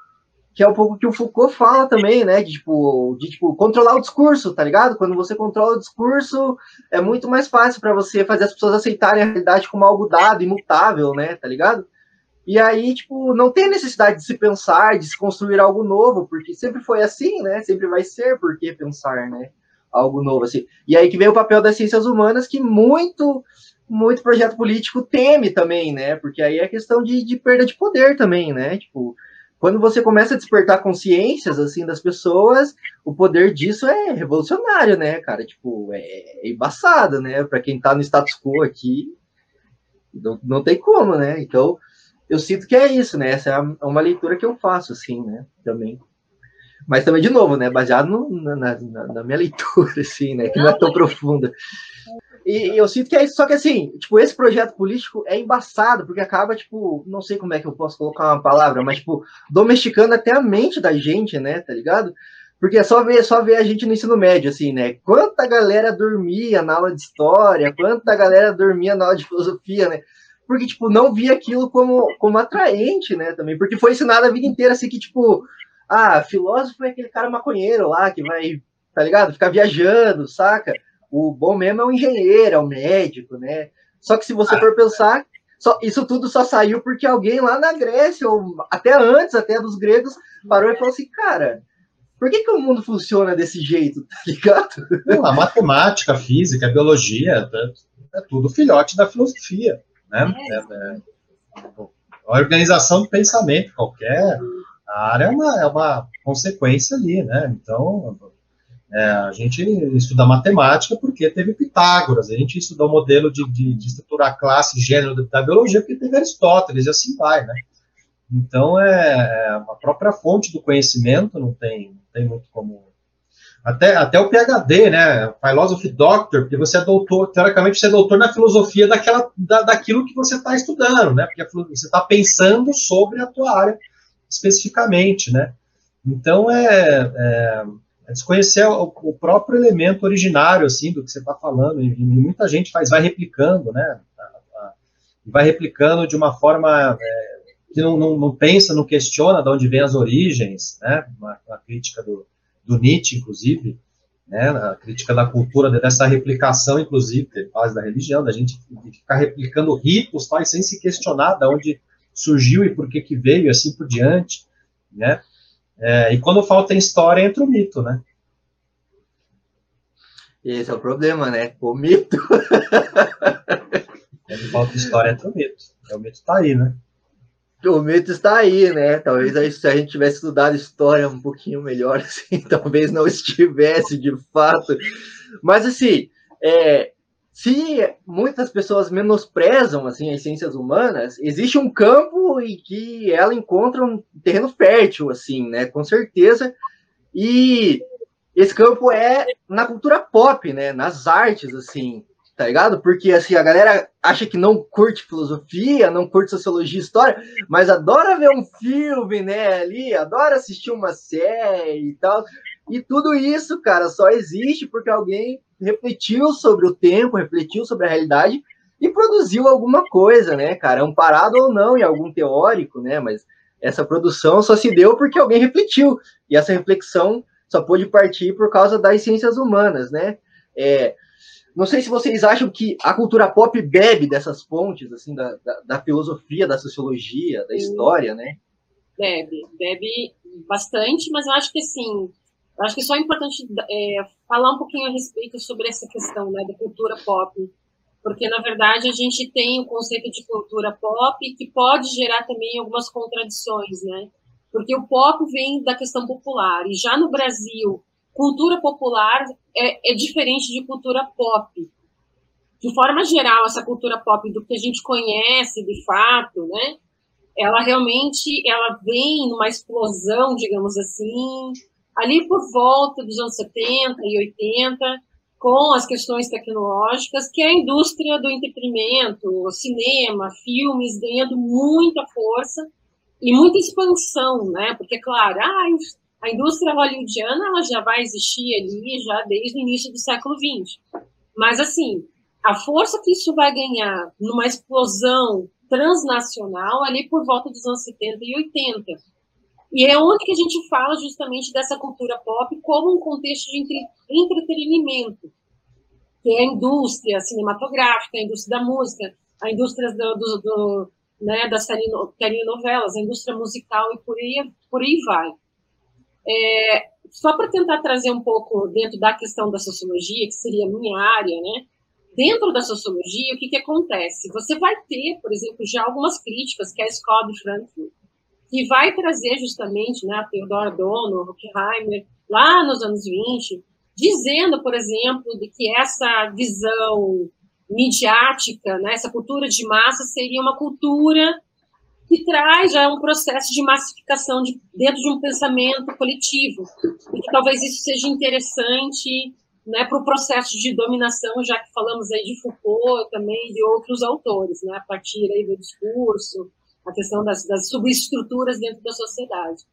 que é um pouco que o Foucault fala também, né? De tipo, de tipo controlar o discurso, tá ligado? Quando você controla o discurso, é muito mais fácil para você fazer as pessoas aceitarem a realidade como algo dado, imutável, né? Tá ligado? E aí, tipo, não tem necessidade de se pensar, de se construir algo novo, porque sempre foi assim, né? Sempre vai ser, por que pensar, né? Algo novo assim. E aí que vem o papel das ciências humanas, que muito muito projeto político teme também, né? Porque aí é questão de, de perda de poder também, né? Tipo, quando você começa a despertar consciências assim das pessoas, o poder disso é revolucionário, né, cara? Tipo, é, é embaçado, né? Para quem tá no status quo aqui, não, não tem como, né? Então, eu sinto que é isso, né? Essa é uma leitura que eu faço, assim, né? Também. Mas também, de novo, né? Baseado no, na, na, na, minha leitura, assim, né? Que não é tão profunda. E, eu sinto que é isso. Só que, assim, tipo, esse projeto político é embaçado, porque acaba, tipo, não sei como é que eu posso colocar uma palavra, mas, tipo, domesticando até a mente da gente, né? Tá ligado? Porque é só ver, só ver a gente no ensino médio, assim, né? Quanta galera dormia na aula de história, quanta galera dormia na aula de filosofia, né? Porque, tipo, não via aquilo como, como atraente, né? Também, porque foi ensinado a vida inteira, assim, que, tipo, ah, filósofo é aquele cara maconheiro lá que vai, tá ligado? Ficar viajando, saca? O bom mesmo é o engenheiro, é o médico, né? Só que se você for pensar, só, isso tudo só saiu porque alguém lá na Grécia, ou até antes, até dos gregos, parou e falou assim, cara por que, que o mundo funciona desse jeito, tá ligado? Não, a matemática, a física, a biologia, é, é tudo filhote da filosofia, né? É, é, é a organização do pensamento, qualquer área é uma, é uma consequência ali, né? Então, é, a gente estuda matemática porque teve Pitágoras, a gente estuda o modelo de, de, de estruturar classe, gênero da biologia porque teve Aristóteles, e assim vai, né? Então, é, é a própria fonte do conhecimento não tem, tem muito como. Até, até o PhD, né? Philosophy Doctor, porque você é doutor, teoricamente você é doutor na filosofia daquela, da, daquilo que você está estudando, né? Porque você está pensando sobre a tua área especificamente, né? Então é, é, é desconhecer o, o, próprio elemento originário, assim, do que você está falando, e, e, muita gente faz, vai replicando, né? Vai replicando de uma forma é, que não, não, não, pensa, não questiona de onde vêm as origens, né? Uma, uma crítica do, do, Nietzsche, inclusive, né? A crítica da cultura, dessa replicação, inclusive, que ele faz da religião, da gente ficar replicando ritos, tal, sem se questionar de onde surgiu e por que que veio, e assim por diante, né? É, e quando falta história, entra o mito, né? Esse é o problema, né? O mito. quando falta história, entra o mito. O mito está aí, né? o mito está aí, né? Talvez se a gente tivesse estudado história um pouquinho melhor, assim, talvez não estivesse de fato. Mas assim, é, se muitas pessoas menosprezam assim as ciências humanas, existe um campo em que ela encontra um terreno fértil, assim, né? Com certeza. E esse campo é na cultura pop, né? Nas artes, assim tá ligado? Porque assim, a galera acha que não curte filosofia, não curte sociologia história, mas adora ver um filme, né, ali, adora assistir uma série e tal. E tudo isso, cara, só existe porque alguém refletiu sobre o tempo, refletiu sobre a realidade e produziu alguma coisa, né, cara? Amparado ou não em algum teórico, né? Mas essa produção só se deu porque alguém refletiu. E essa reflexão só pôde partir por causa das ciências humanas, né? É, não sei se vocês acham que a cultura pop bebe dessas fontes, assim, da, da, da filosofia, da sociologia, da história, né? Bebe, bebe bastante, mas eu acho que, assim, eu acho que só é importante é, falar um pouquinho a respeito sobre essa questão, né, da cultura pop, porque, na verdade, a gente tem o um conceito de cultura pop que pode gerar também algumas contradições, né? Porque o pop vem da questão popular, e já no Brasil, cultura popular é, é diferente de cultura pop. De forma geral, essa cultura pop do que a gente conhece de fato, né? Ela realmente ela vem numa explosão, digamos assim, ali por volta dos anos 70 e 80, com as questões tecnológicas, que a indústria do entretenimento, cinema, filmes, ganhando muita força e muita expansão, né? Porque, claro, ah, a indústria hollywoodiana ela já vai existir ali já desde o início do século XX. Mas, assim, a força que isso vai ganhar numa explosão transnacional ali por volta dos anos 70 e 80. E é onde que a gente fala justamente dessa cultura pop como um contexto de entre, entretenimento, que é a indústria cinematográfica, a indústria da música, a indústria do, do, do né, das telenovelas, a indústria musical e por aí, por aí vai. É, só para tentar trazer um pouco dentro da questão da sociologia, que seria a minha área, né? Dentro da sociologia, o que, que acontece? Você vai ter, por exemplo, já algumas críticas que a escola de Frankfurt, que vai trazer justamente, né, Theodor Adorno, Horkheimer, lá nos anos 20, dizendo, por exemplo, de que essa visão midiática, né, essa cultura de massa seria uma cultura que traz já um processo de massificação de, dentro de um pensamento coletivo. E que talvez isso seja interessante né, para o processo de dominação, já que falamos aí de Foucault também de outros autores, né, a partir aí do discurso, a questão das, das subestruturas dentro da sociedade.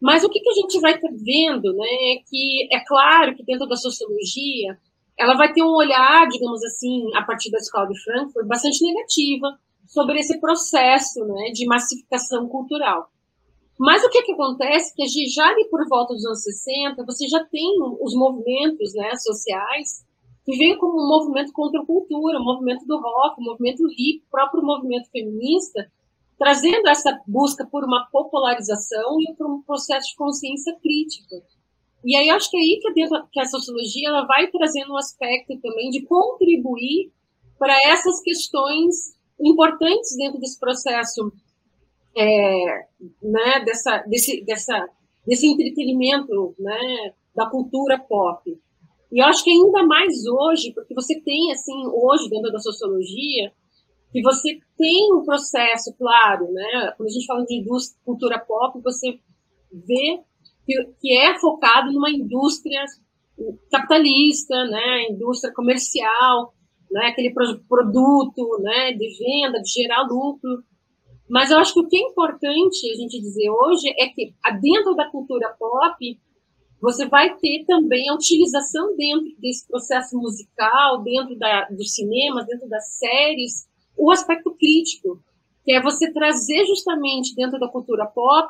Mas o que, que a gente vai vendo, né, é que é claro que dentro da sociologia ela vai ter um olhar, digamos assim, a partir da escola de Frankfurt, bastante negativa sobre esse processo né, de massificação cultural. Mas o que, que acontece é que já ali por volta dos anos 60, você já tem os movimentos né, sociais que vêm como um movimento contra a cultura, o movimento do rock, o movimento hip, o próprio movimento feminista, trazendo essa busca por uma popularização e por um processo de consciência crítica. E aí acho que é aí que, a, que a sociologia ela vai trazendo um aspecto também de contribuir para essas questões importantes dentro desse processo é, né, dessa, desse, dessa, desse entretenimento né, da cultura pop. E eu acho que ainda mais hoje, porque você tem, assim, hoje, dentro da sociologia, que você tem um processo, claro, né? Quando a gente fala de indústria, cultura pop, você vê que, que é focado numa indústria capitalista, né? Indústria comercial, né? Aquele produto, né? De venda, de gerar lucro. Mas eu acho que o que é importante a gente dizer hoje é que dentro da cultura pop você vai ter também a utilização dentro desse processo musical, dentro da, dos cinemas, dentro das séries, o aspecto crítico, que é você trazer justamente dentro da cultura pop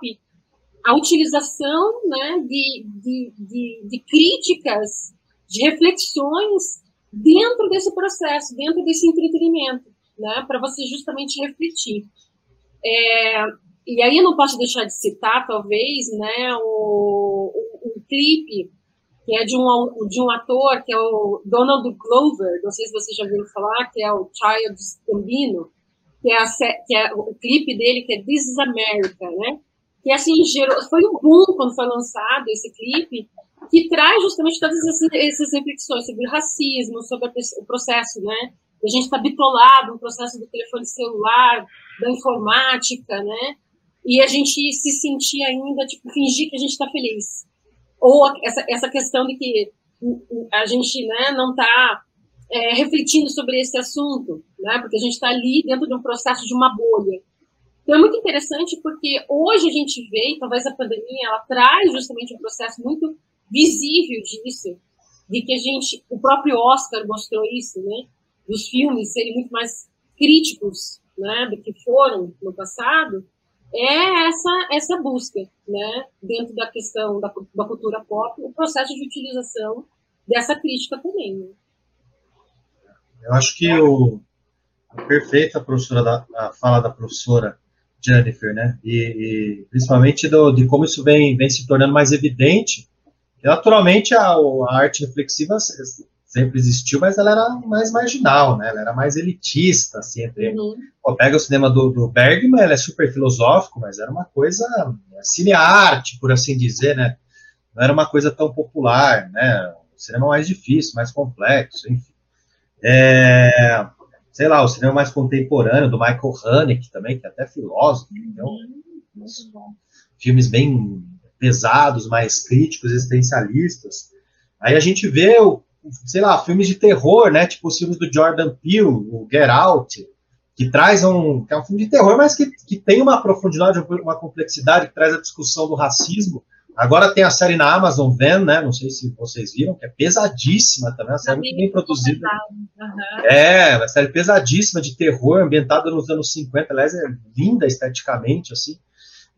a utilização né, de, de, de, de críticas, de reflexões dentro desse processo, dentro desse entretenimento, né, para você justamente refletir. É, e aí eu não posso deixar de citar, talvez, né, o, o, o clipe que é de um, de um ator, que é o Donald Glover, não sei se você já ouviu falar, que é o Child Gambino, que é, a, que é o clipe dele, que é This is America, né? Que assim, gerou, foi um boom quando foi lançado esse clipe, que traz justamente todas essas, reflexões sobre o racismo, sobre o processo, né? A gente está bitolado no processo do telefone celular, da informática, né? E a gente se sentir ainda, tipo, fingir que a gente está feliz ou essa, essa questão de que a gente né, não está é, refletindo sobre esse assunto, né, porque a gente está ali dentro de um processo de uma bolha. Então é muito interessante porque hoje a gente vê, e talvez a pandemia ela traz justamente um processo muito visível disso, de que a gente, o próprio Oscar mostrou isso, né, dos filmes serem muito mais críticos, né, do que foram no passado, é essa, essa busca, né, dentro da questão da, da cultura pop, o processo de utilização dessa crítica também. Né? Eu acho que o, perfeita professora da, a fala da professora Jennifer, né, e, e principalmente do, de como isso vem, vem se tornando mais evidente, naturalmente a, a arte reflexiva sempre existiu, mas ela era mais marginal, né? Ela era mais elitista, assim, entre... Uhum. Pô, pega o cinema do, do Bergman, ele é super filosófico, mas era uma coisa é, cine-arte, por assim dizer, né? Não era uma coisa tão popular, né? O cinema mais difícil, mais complexo, enfim. É, sei lá, o cinema mais contemporâneo, do Michael Haneke também, que é até filósofo, então, filmes bem pesados, mais críticos, existencialistas. Aí a gente vê o sei lá, filmes de terror, né? Tipo os filmes do Jordan Peele, o Get Out, que traz um. que é um filme de terror, mas que, que tem uma profundidade, uma complexidade, que traz a discussão do racismo. Agora tem a série na Amazon Van, né? Não sei se vocês viram, que é pesadíssima também, uma série muito bem produzida. Uhum. É, uma série pesadíssima de terror, ambientada nos anos 50, aliás, é linda esteticamente, assim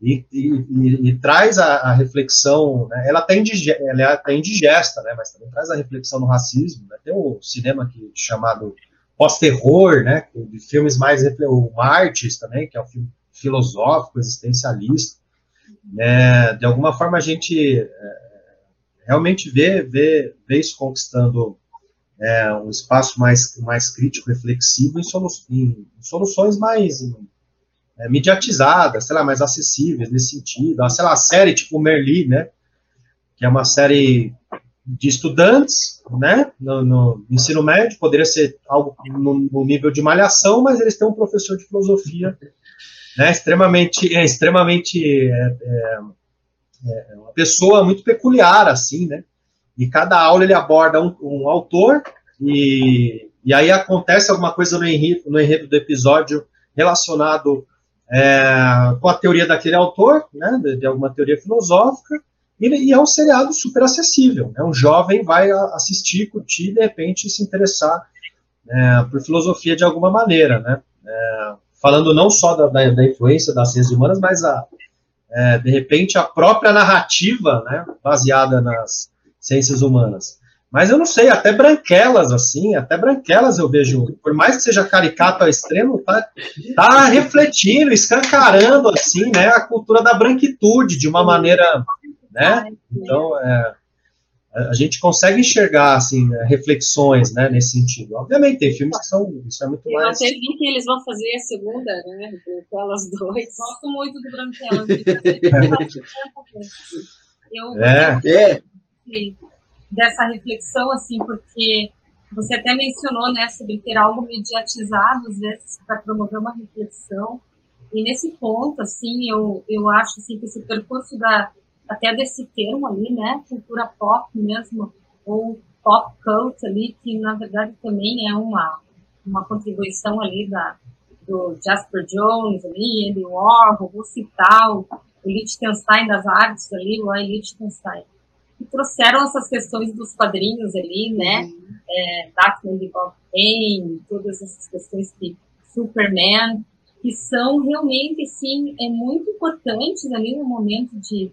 e, e, e traz a, a reflexão, né? ela ela tá indigesta, né? mas também traz a reflexão no racismo. Né? Tem o cinema aqui chamado pós-terror, né? de filmes mais. O Martes também, que é um filme filosófico, existencialista. Né? De alguma forma a gente é, realmente vê, vê, vê isso conquistando é, um espaço mais, mais crítico, reflexivo em, solu em soluções mais é, mediatizadas, sei lá, mais acessíveis nesse sentido. Ah, sei lá, a série tipo Merli, né? Que é uma série de estudantes, né? No, no ensino médio, poderia ser algo no, no, nível de malhação, mas eles têm um professor de filosofia né, extremamente, é, extremamente é, é, é, uma pessoa muito peculiar, assim, né? E cada aula ele aborda um, um autor e, e aí acontece alguma coisa no enredo, no enredo do episódio relacionado é, com a teoria daquele autor, né, de, de alguma teoria filosófica, e, e, é um seriado super acessível. Né, um jovem vai assistir, curtir, de repente se interessar é, por filosofia de alguma maneira, né? É, falando não só da, da, da, influência das ciências humanas, mas a, é, de repente a própria narrativa, né, baseada nas ciências humanas. Mas eu não sei, até branquelas, assim, até branquelas eu vejo, por mais que seja caricato ao extremo, tá, tá refletindo, escancarando, assim, né, a cultura da branquitude de uma maneira, né, então, é, a gente consegue enxergar, assim, né, reflexões, né, nesse sentido. Obviamente, tem filmes que são, isso é muito mais... Eu até vi que eles vão fazer a segunda, né, Branquelas dois. Gosto muito do Branquelas. eu, é. é dessa reflexão, assim, porque você até mencionou, né, sobre ter algo mediatizado, às vezes, para promover uma reflexão. E nesse ponto, assim, eu, eu acho, assim, que esse percurso da, até desse termo ali, né, cultura pop mesmo, ou pop cult ali, que na verdade também é uma, uma contribuição ali da, do Jasper Jones ali, Andy Warhol, vou citar o, Liechtenstein das artes ali, o que trouxeram essas questões dos quadrinhos ali, né? Uhum. É, Batman de Bob Kane, todas essas questões que Superman, que são realmente, sim, é muito importantes ali no momento de,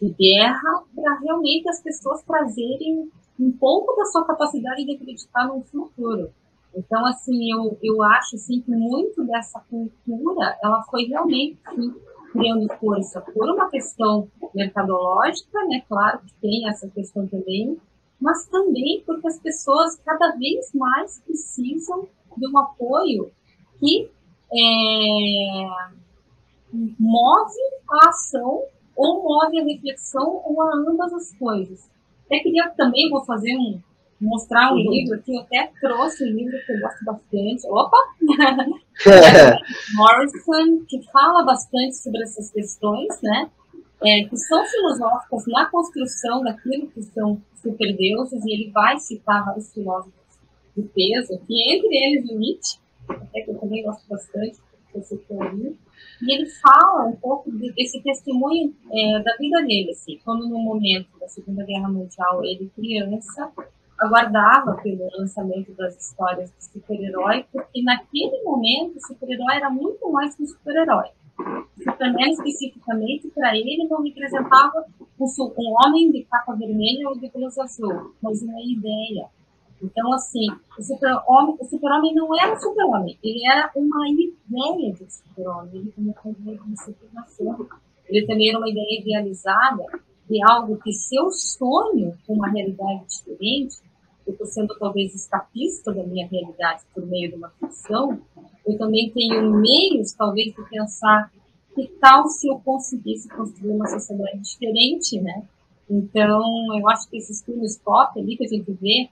de guerra, para realmente as pessoas trazerem um pouco da sua capacidade de acreditar no futuro. Então, assim, eu, eu acho, assim, que muito dessa cultura, ela foi realmente, sim, criando força por uma questão mercadológica, né? Claro que tem essa questão também, mas também porque as pessoas cada vez mais precisam de um apoio que é, move a ação ou move a reflexão ou a ambas as coisas. Até queria também, vou fazer um, mostrar um uhum. livro que eu até trouxe um livro que eu gosto bastante. Opa! Morrison, que fala bastante sobre essas questões, né? É, que são filosóficas na construção daquilo que são superdeuses, e ele vai citar vários filósofos de peso, que entre eles o Nietzsche, até que eu também gosto bastante, que eu citei ali, e ele fala um pouco desse testemunho é, da vida dele, assim, quando no momento da Segunda Guerra Mundial, ele criança, aguardava pelo lançamento das histórias do super-herói, porque naquele momento o super-herói era muito mais que um super-herói. Superman, especificamente, para ele, não representava um homem de capa vermelha ou de blusa azul, mas uma ideia. Então, assim, o super-homem super não era um super-homem, ele era uma ideia de super-homem, ele também uma conceituação. Ele também era uma ideia idealizada de algo que seu sonho, uma realidade diferente, eu estou sendo talvez escapista da minha realidade por meio de uma ficção, eu também tenho meios, talvez, de pensar que tal se eu conseguisse construir uma sociedade diferente, né? Então, eu acho que esses filmes pop ali que a gente vê,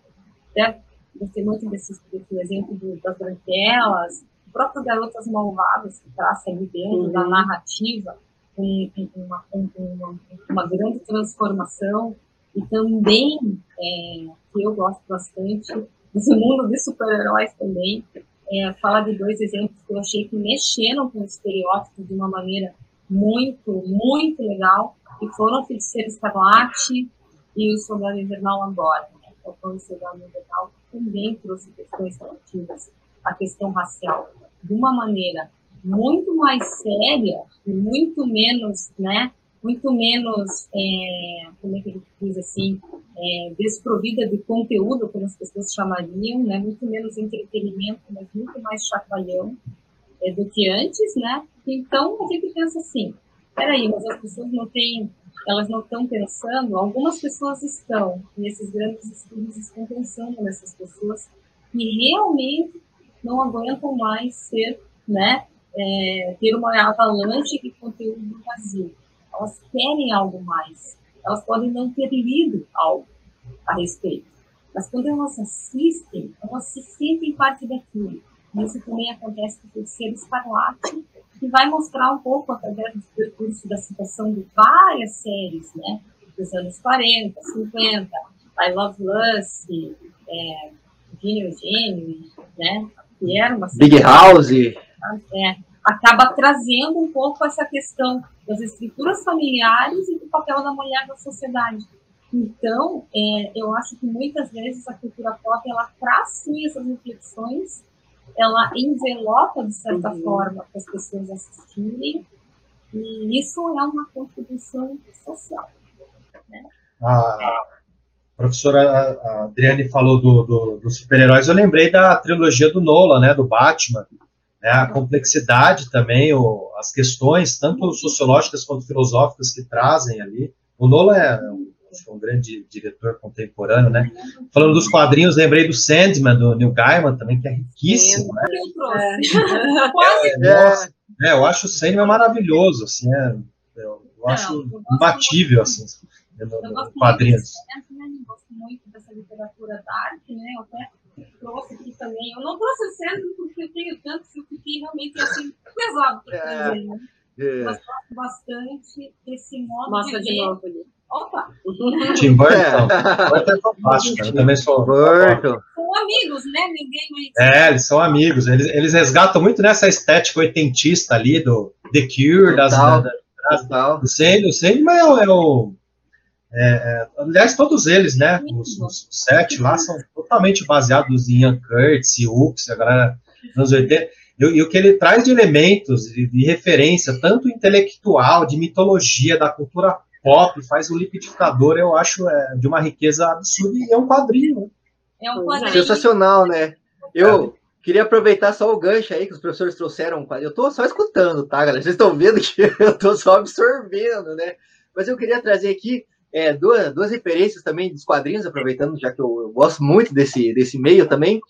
até gostei muito desse, desse exemplo do, das branquelas, o próprio Garotas Malvadas, que traça ali dentro uhum. da narrativa um, uma, uma, uma grande transformação, e também é, que eu gosto bastante, desse mundo de super-heróis também, é, fala de dois exemplos que eu achei que mexeram com os estereótipos de uma maneira muito, muito legal, que foram o Feiticeiro Escarlate e o Soldado Invernal Andorra. Né? Então, o Soldado Invernal também trouxe questões relativas à questão racial de uma maneira muito mais séria e muito menos, né, muito menos, é, como é que a gente diz assim, é, desprovida de conteúdo, como as pessoas chamariam, né? muito menos entretenimento, mas muito mais chacoalhão é, do que antes, né? Então a gente pensa assim, peraí, mas as pessoas não têm, elas não estão pensando, algumas pessoas estão, e esses grandes estudos estão pensando nessas pessoas que realmente não aguentam mais ser, né, é, ter uma avalanche de conteúdo vazio elas querem algo mais. Elas podem não ter lido algo a respeito. Mas quando elas assistem, elas se sentem parte daquilo. Isso também acontece com o ser escarlate, que vai mostrar um pouco, através do percurso da citação de várias séries, né, dos anos 40, 50, I Love Lucy, é, Gênio Gênio, né, que era uma Big House. É, acaba trazendo um pouco essa questão das estruturas familiares e do papel da mulher na sociedade. Então, é, eu acho que muitas vezes a cultura pop ela traz sim essas reflexões, ela envelopa de certa uhum. forma para as pessoas assistirem, e isso é uma contribuição social. Né? A professora Adriane falou do, do, dos super-heróis, eu lembrei da trilogia do Nola, né, do Batman, né, a complexidade também, o, as questões, tanto sociológicas quanto filosóficas que trazem ali. O Nola é um, um grande diretor contemporâneo, né? Falando dos quadrinhos, lembrei do Sandman, do Neil Gaiman tambim, que é riquíssimo, né? É, é, é, eu acho o Sandman maravilhoso, assim, é, eu, eu acho imbatível, assim, no, no quadrinhos. Eu gosto muito dessa literatura dark, né? Eu até trouxe aqui também. Eu não trouxe centro porque eu tenho tanto que eu fiquei realmente assim, pesado para é, né? É. Mas gosto bastante desse modo Mostra de, de novo ali. Opa! Tim Burton. É. é fantástico, eu também sou. Burton. São amigos, né? Ninguém mais. É, eles são amigos. Eles, eles resgatam muito nessa estética oitentista ali do The Cure, das. Total. das, das o Sandman é o é, é, aliás, todos eles, né? Os, os, sete lá são totalmente baseados em Ian Curtis, Hooks, a galera dos anos 80. E, e, o que ele traz de elementos, de, de, referência, tanto intelectual, de mitologia, da cultura pop, faz o liquidificador, eu acho, é, de uma riqueza absurda e é um quadrinho. Né? É um quadrinho. Sensacional, né? Eu queria aproveitar só o gancho aí que os professores trouxeram. Eu tô só escutando, tá, galera? Vocês estão vendo que eu tô só absorvendo, né? Mas eu queria trazer aqui é, duas, duas referências também dos quadrinhos, aproveitando, já que eu, eu, gosto muito desse, desse meio também,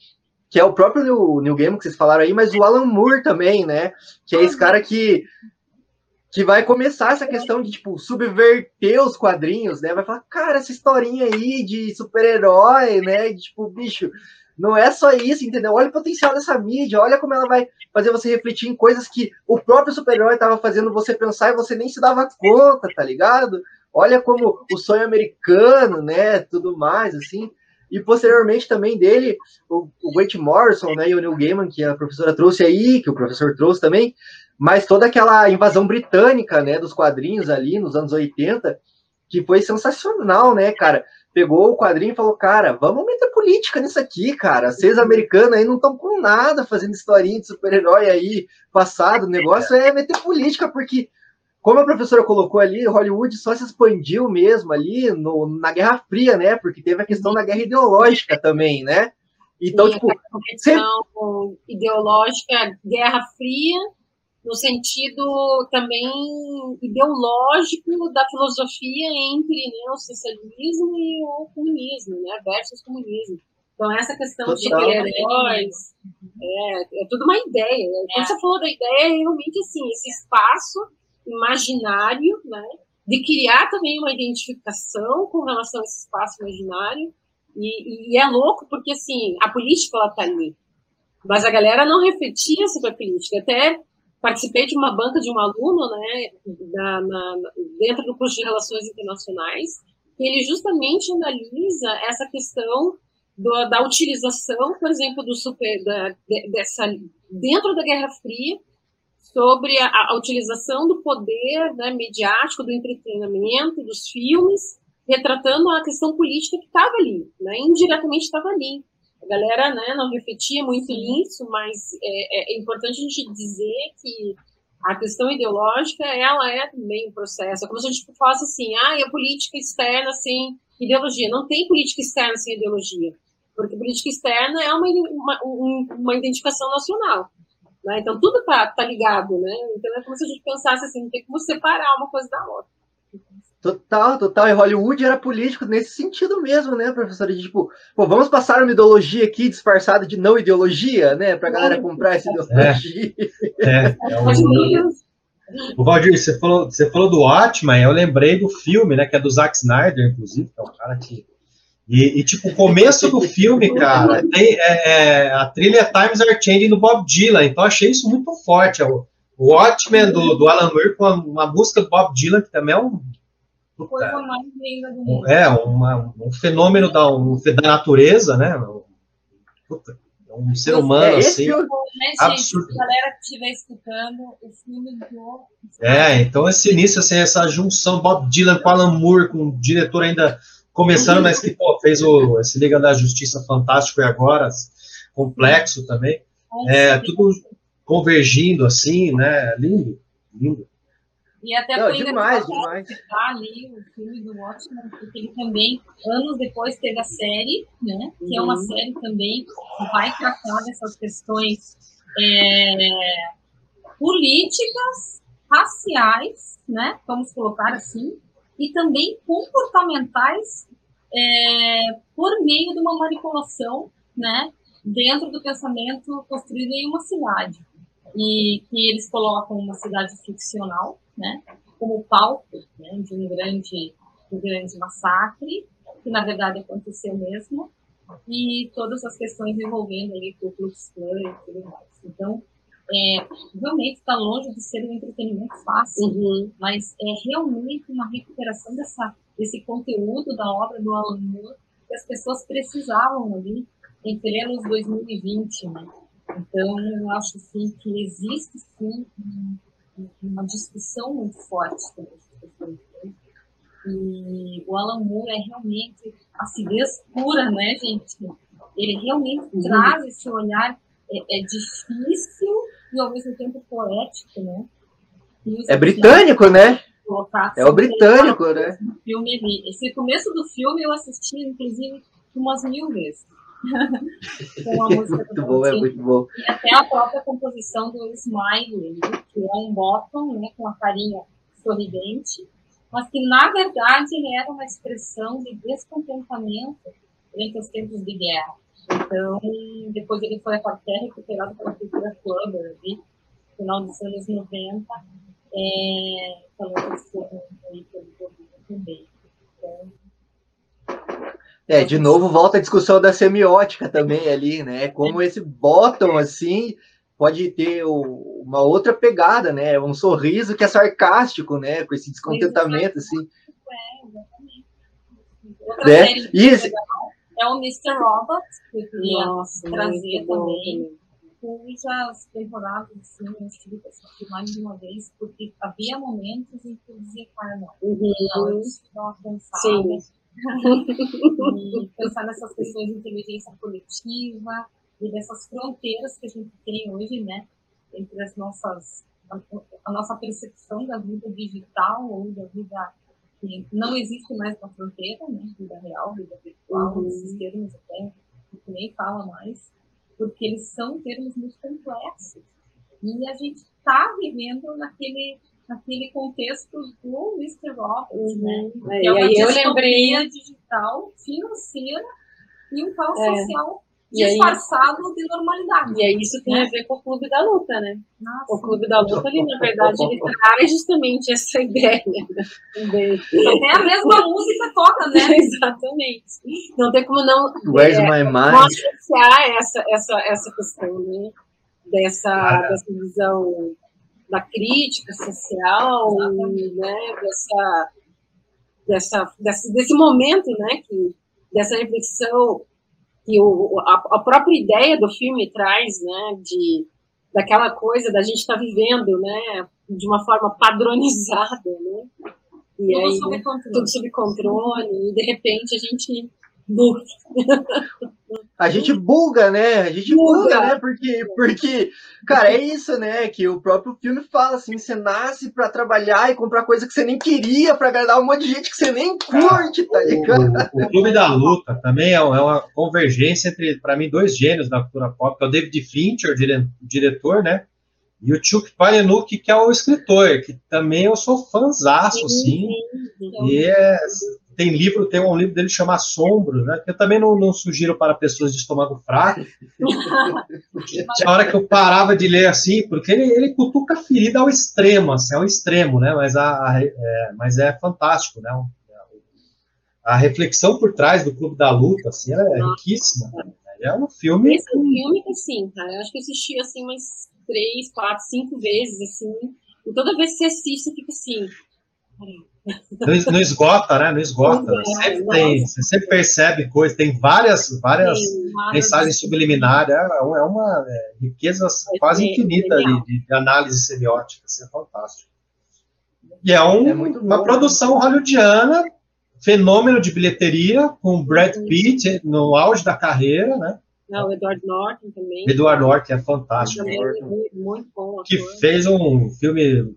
que é o próprio New, New Game que vocês falaram aí, mas o Alan Moore também, né? Que é esse cara que, que vai começar essa questão de, tipo, subverter os quadrinhos, né? Vai falar, cara, essa historinha aí de super-herói, né? De, tipo, bicho, não é só isso, entendeu? Olha o potencial dessa mídia, olha como ela vai fazer você refletir em coisas que o próprio super-herói estava fazendo você pensar e você nem se dava conta, tá ligado? Olha como o sonho americano, né? Tudo mais, assim. E posteriormente também dele, o, o Grant Morrison, né? E o Neil Gaiman, que a professora trouxe aí, que o professor trouxe também. Mas toda aquela invasão britânica, né? Dos quadrinhos ali nos anos 80, que foi sensacional, né, cara? Pegou o quadrinho e falou, cara, vamos meter política nisso aqui, cara. Vocês americanos aí não estão com nada fazendo historinha de super-herói aí passado. O negócio é meter política, porque como a professora colocou ali, Hollywood só se expandiu mesmo ali no, na Guerra Fria, né? Porque teve a questão da guerra ideológica também, né? Então, Sim, tipo. A questão sempre... ideológica, Guerra Fria, no sentido também ideológico da filosofia entre né, o socialismo e o comunismo, né? Versus comunismo. Então, essa questão Total. de super-heróis é, é tudo uma ideia. Quando é. você falou da ideia, é realmente assim, esse espaço imaginário, né? de criar também uma identificação com relação a esse espaço imaginário. E, e é louco porque, assim, a política, está ali. Mas a galera não refletia sobre a política. Até participei de uma banca de um aluno, né, na, na, dentro do curso de Relações Internacionais, que ele justamente analisa essa questão do, da utilização, por exemplo, do super, da, dessa, dentro da Guerra Fria, sobre a, a utilização do poder né, mediático, do entretenimento, dos filmes, retratando a questão política que estava ali, né, indiretamente estava ali. A galera né, não refletia muito nisso, mas é, é, importante a gente dizer que a questão ideológica ela é também um processo. É como se a gente falasse assim, ah, e a política externa sem ideologia. Não tem política externa sem ideologia, porque política externa é uma, uma, uma identificação nacional. Né? Então, tudo está tá ligado, né? Então, é como se a gente pensasse assim, não tem como separar uma coisa da outra. Total, total. E Hollywood era político nesse sentido mesmo, né, professora? De, tipo, pô, vamos passar uma ideologia aqui disfarçada de não ideologia, né? Pra galera comprar essa ideologia. É, é, é um... O Valdir, você falou, você falou do Watchmen, eu lembrei do filme, né? Que é do Zack Snyder, inclusive, que é um cara que e, e, tipo, o começo do filme, cara, tem, é, é, a trilha Times Are Changing do Bob Dylan, então achei isso muito forte. É o, Watchmen do, do Alan Moore com uma, música do Bob Dylan, que também é um. Coisa mais linda do mundo. É, uma, um fenômeno da, um, da natureza, né? Puta, um ser humano, é, assim. Filme, né, absurdo. Gente, galera que estiver escutando, o filme do. É, então esse início, assim, essa junção Bob Dylan com Alan Moore, com o diretor ainda começando, mas que pô, fez o, esse Liga da Justiça fantástico e agora, complexo também. É, tudo convergindo assim, né? Lindo, lindo. E até Não, foi demais, demais. ali o filme do Watchmen, porque ele também, anos depois, teve a série, né? Que uhum. é uma uhum. série também que vai tratar dessas questões é, políticas, raciais, né? Vamos colocar assim, e também comportamentais é, por meio de uma manipulação, né? Dentro do pensamento construído em uma cidade e que eles colocam uma cidade ficcional, né, como palco né, de um grande, um grande massacre, que na verdade aconteceu mesmo, e todas as questões envolvendo ali o Klux Klan e tudo mais. Então, é, realmente está longe de ser um entretenimento fácil, uhum. mas é realmente uma recuperação dessa, desse conteúdo da obra do Alan Moore que as pessoas precisavam ali em plenos 2020, né? Então, eu acho assim, que existe sim uma discussão muito forte sobre. Né? E o Alan Moore é realmente acidez pura, né, gente? Ele realmente uhum. traz esse olhar é, é, difícil e ao mesmo tempo poético, né? É britânico, né? É o britânico, né? Filme, esse começo do filme eu assisti, inclusive, umas mil vezes muito bom, é muito bom. E até a própria composição do Smile, que é um bottom, né, com a carinha sorridente, mas que na verdade era uma expressão de descontentamento entre os tempos de guerra. Então, depois ele foi até recuperado pela cultura Clubber, no final dos anos 90, é, falando desse aí pelo também. Então, é, de novo volta a discussão da semiótica também ali, né? Como esse bottom, assim, pode ter uma outra pegada, né? Um sorriso que é sarcástico, né? Com esse descontentamento, assim. É, exatamente. Outra né? Isso. É o Mr. Robot, que eu queria Nossa, trazer também. Cujas temporadas, assim, que assistir mais de uma vez, porque havia momentos em que eu dizia, cara, não, uhum. não, eu. Sim e pensar nessas questões de inteligência coletiva e dessas fronteiras que a gente tem hoje, né, entre as nossas a, a nossa percepção da vida digital ou da vida que não existe mais uma fronteira, né, vida real, vida virtual, uhum. esses termos até que nem fala mais, porque eles são termos muito complexos e a gente está vivendo naquele naquele contexto do Mr. Roberts, né? uhum. né? Que é uma e eu lembrei digital, financeira e um caos é. social disfarçado aí, de normalidade. E aí isso tem né? a ver com o Clube da Luta, né? Nossa. O Clube da Luta, ali, na verdade, ele traz justamente essa ideia. Né? Até a mesma música toca, né? Exatamente. Não tem como não, Where's é, my mind? associar essa, essa, essa questão, né? Dessa, ah. dessa visão da crítica social, né, dessa, dessa, desse, desse momento, né, que, dessa reflexão que o, a, a, própria ideia do filme traz, né, de daquela coisa da gente estar tá vivendo, né, de uma forma padronizada, né, e tudo aí sob tudo sob controle, e de repente a gente a gente buga, né? A gente buga, buga, né? Porque, porque, cara, é isso, né? Que o próprio filme fala assim: você nasce para trabalhar e comprar coisa que você nem queria para agradar um monte de gente que você nem curte, tá ligado? O, o, Clube da Luta também é, é uma convergência entre, para mim, dois gênios da cultura pop, que é o David Fincher, o diretor, né? E o Chuck Palahniuk, que é o escritor, que também eu sou fãzaço, assim. E é, tem livro, tem um livro dele chamado Assombro, né? Que eu também não, não sugiro para pessoas de estômago fraco. Tinha hora que eu parava de ler assim, porque ele, ele cutuca a ferida ao extremo, assim, ao extremo, né? Mas, a, a é, mas é fantástico, né? A reflexão por trás do Clube da Luta, assim, é riquíssima. É um filme. Esse é um filme que, sim, cara, eu acho que eu assisti assim umas três, quatro, cinco vezes, assim. E toda vez que você assiste, você fica assim. Não, não esgota, né? Não esgota. É, sempre tem, você sempre percebe coisas, tem várias, várias Sim, mensagens subliminares, é, é uma é, riqueza é quase infinita de, de, análise semiótica, isso é fantástico. E é, um, é uma produção hollywoodiana, fenômeno de bilheteria, com Brad Pitt no auge da carreira, né? Não, o Edward Norton também. Edward Norton é fantástico. Também é muito, muito bom. Que fez um filme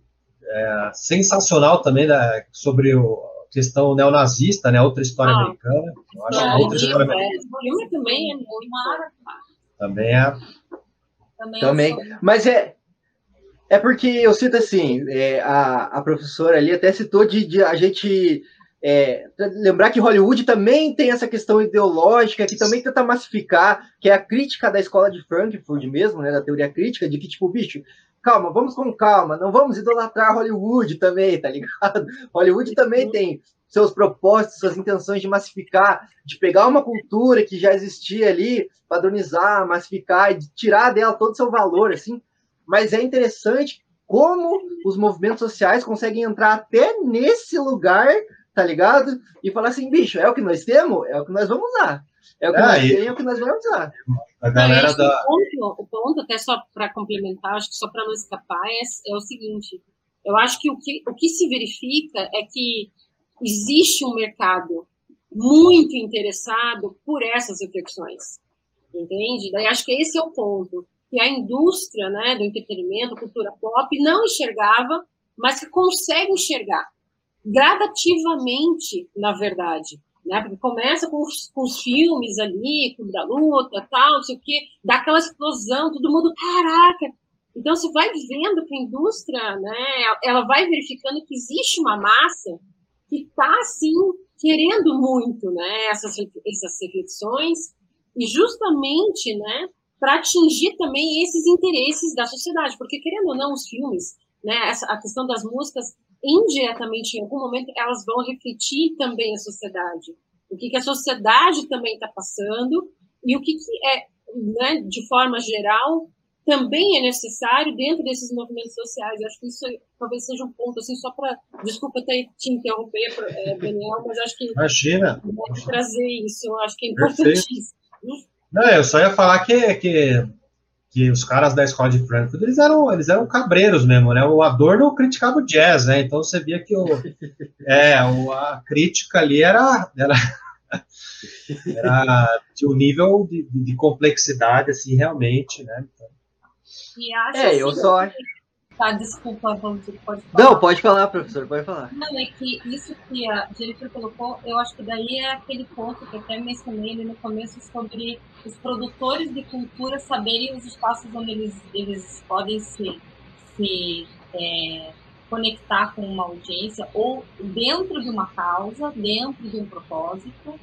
é, sensacional também né, sobre o, a questão neonazista, né? Outra história ah, americana. Eu acho é, outra história é, americana. Filme também é muito. Também é. Também. também. Mas é, é porque eu sinto assim, é, a, a professora ali até citou de, de a gente é, lembrar que Hollywood também tem essa questão ideológica, que também tenta massificar, que é a crítica da escola de Frankfurt mesmo, né, da teoria crítica, de que, tipo, bicho, calma, vamos com calma, não vamos idolatrar Hollywood também, tá ligado? Hollywood também tem seus propósitos, suas intenções de massificar, de pegar uma cultura que já existia ali, padronizar, massificar e tirar dela todo o seu valor, assim. Mas é interessante como os movimentos sociais conseguem entrar até nesse lugar tá ligado? E falar assim, bicho, é o que nós temos, é o que nós vamos usar. É o que é, nós temos, é o que nós vamos usar. A galera da... o, ponto, o ponto, até só para complementar, acho que só para não escapar, é, é, o seguinte: eu acho que o, que o que se verifica é que existe um mercado muito interessado por essas reflexões. Entende? Daí acho que esse é o ponto. Que a indústria né, do entretenimento, cultura pop, não enxergava, mas que consegue enxergar gradativamente, na verdade. Né? Porque começa com os, com os filmes ali, com da luta, tal, não sei o quê, dá aquela explosão, todo mundo, caraca! Então, você vai vendo que a indústria, né, ela vai verificando que existe uma massa que está, assim, querendo muito, né, essas, essas reflexões, e justamente, né, para atingir também esses interesses da sociedade, porque, querendo ou não, os filmes, né, essa, a questão das músicas indiretamente, em algum momento, elas vão refletir também a sociedade. O que, que a sociedade também está passando e o que, que é, né, de forma geral, também é necessário dentro desses movimentos sociais. Eu acho que isso talvez seja um ponto, assim, só para. Desculpa até te interromper, é, Daniel, mas acho que. Imagina. Trazer isso, acho que é importantíssimo. Não, eu só ia falar que, que que os caras da escola de Frankfurt, eles eram, eles eram cabreiros mesmo, né? O Adorno criticava o jazz, né? Então você via que o, é, o, a crítica ali era, era, era de um nível de, de complexidade, assim, realmente, né? Então, é, eu assim, só acho Tá, desculpa, vamos, pode falar. Não, pode falar, professor, pode falar. Não, é que isso que a Jennifer colocou, eu acho que daí é aquele ponto que eu até mencionei ali no começo sobre os produtores de cultura saberem os espaços onde eles, eles podem se, se é, conectar com uma audiência ou dentro de uma causa, dentro de um propósito.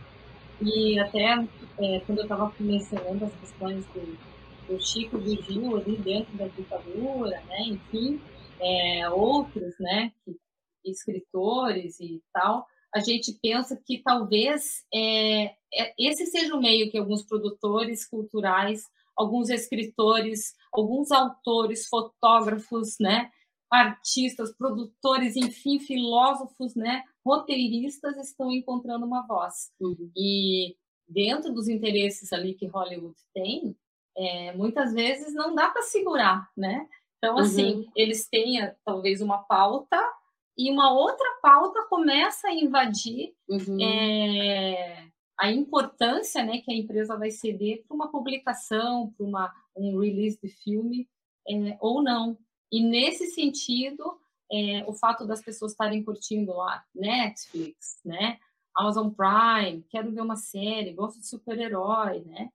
E até é, quando eu estava mencionando as questões do o Chico Gil ali dentro da ditadura, né? Enfim, é, outros, né? Escritores e tal. A gente pensa que talvez é, é, esse seja o meio que alguns produtores culturais, alguns escritores, alguns autores, fotógrafos, né? artistas, produtores, enfim, filósofos, né, roteiristas estão encontrando uma voz. Uhum. E dentro dos interesses ali que Hollywood tem, é, muitas vezes não dá para segurar, né? Então, assim, uhum. eles têm talvez uma pauta e uma outra pauta começa a invadir uhum. é, a importância né, que a empresa vai ceder para uma publicação, para um release de filme é, ou não. E nesse sentido, é, o fato das pessoas estarem curtindo lá Netflix, né, Amazon Prime, quero ver uma série, gosto de super-herói, né?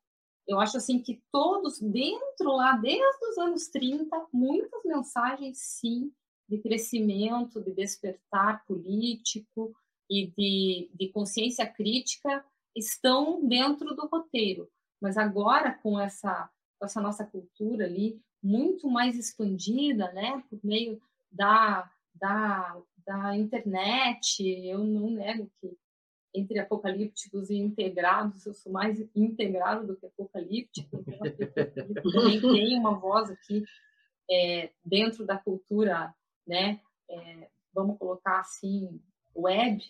Eu acho assim que todos dentro lá, desde os anos 30, muitas mensagens sim de crescimento, de despertar político e de, de consciência crítica estão dentro do roteiro. Mas agora com essa, essa nossa cultura ali muito mais expandida, né, por meio da, da, da internet, eu não nego que entre apocalípticos e integrados, eu sou mais integrado do que apocalíptico, então também tem uma voz aqui é, dentro da cultura, né, é, vamos colocar assim, web,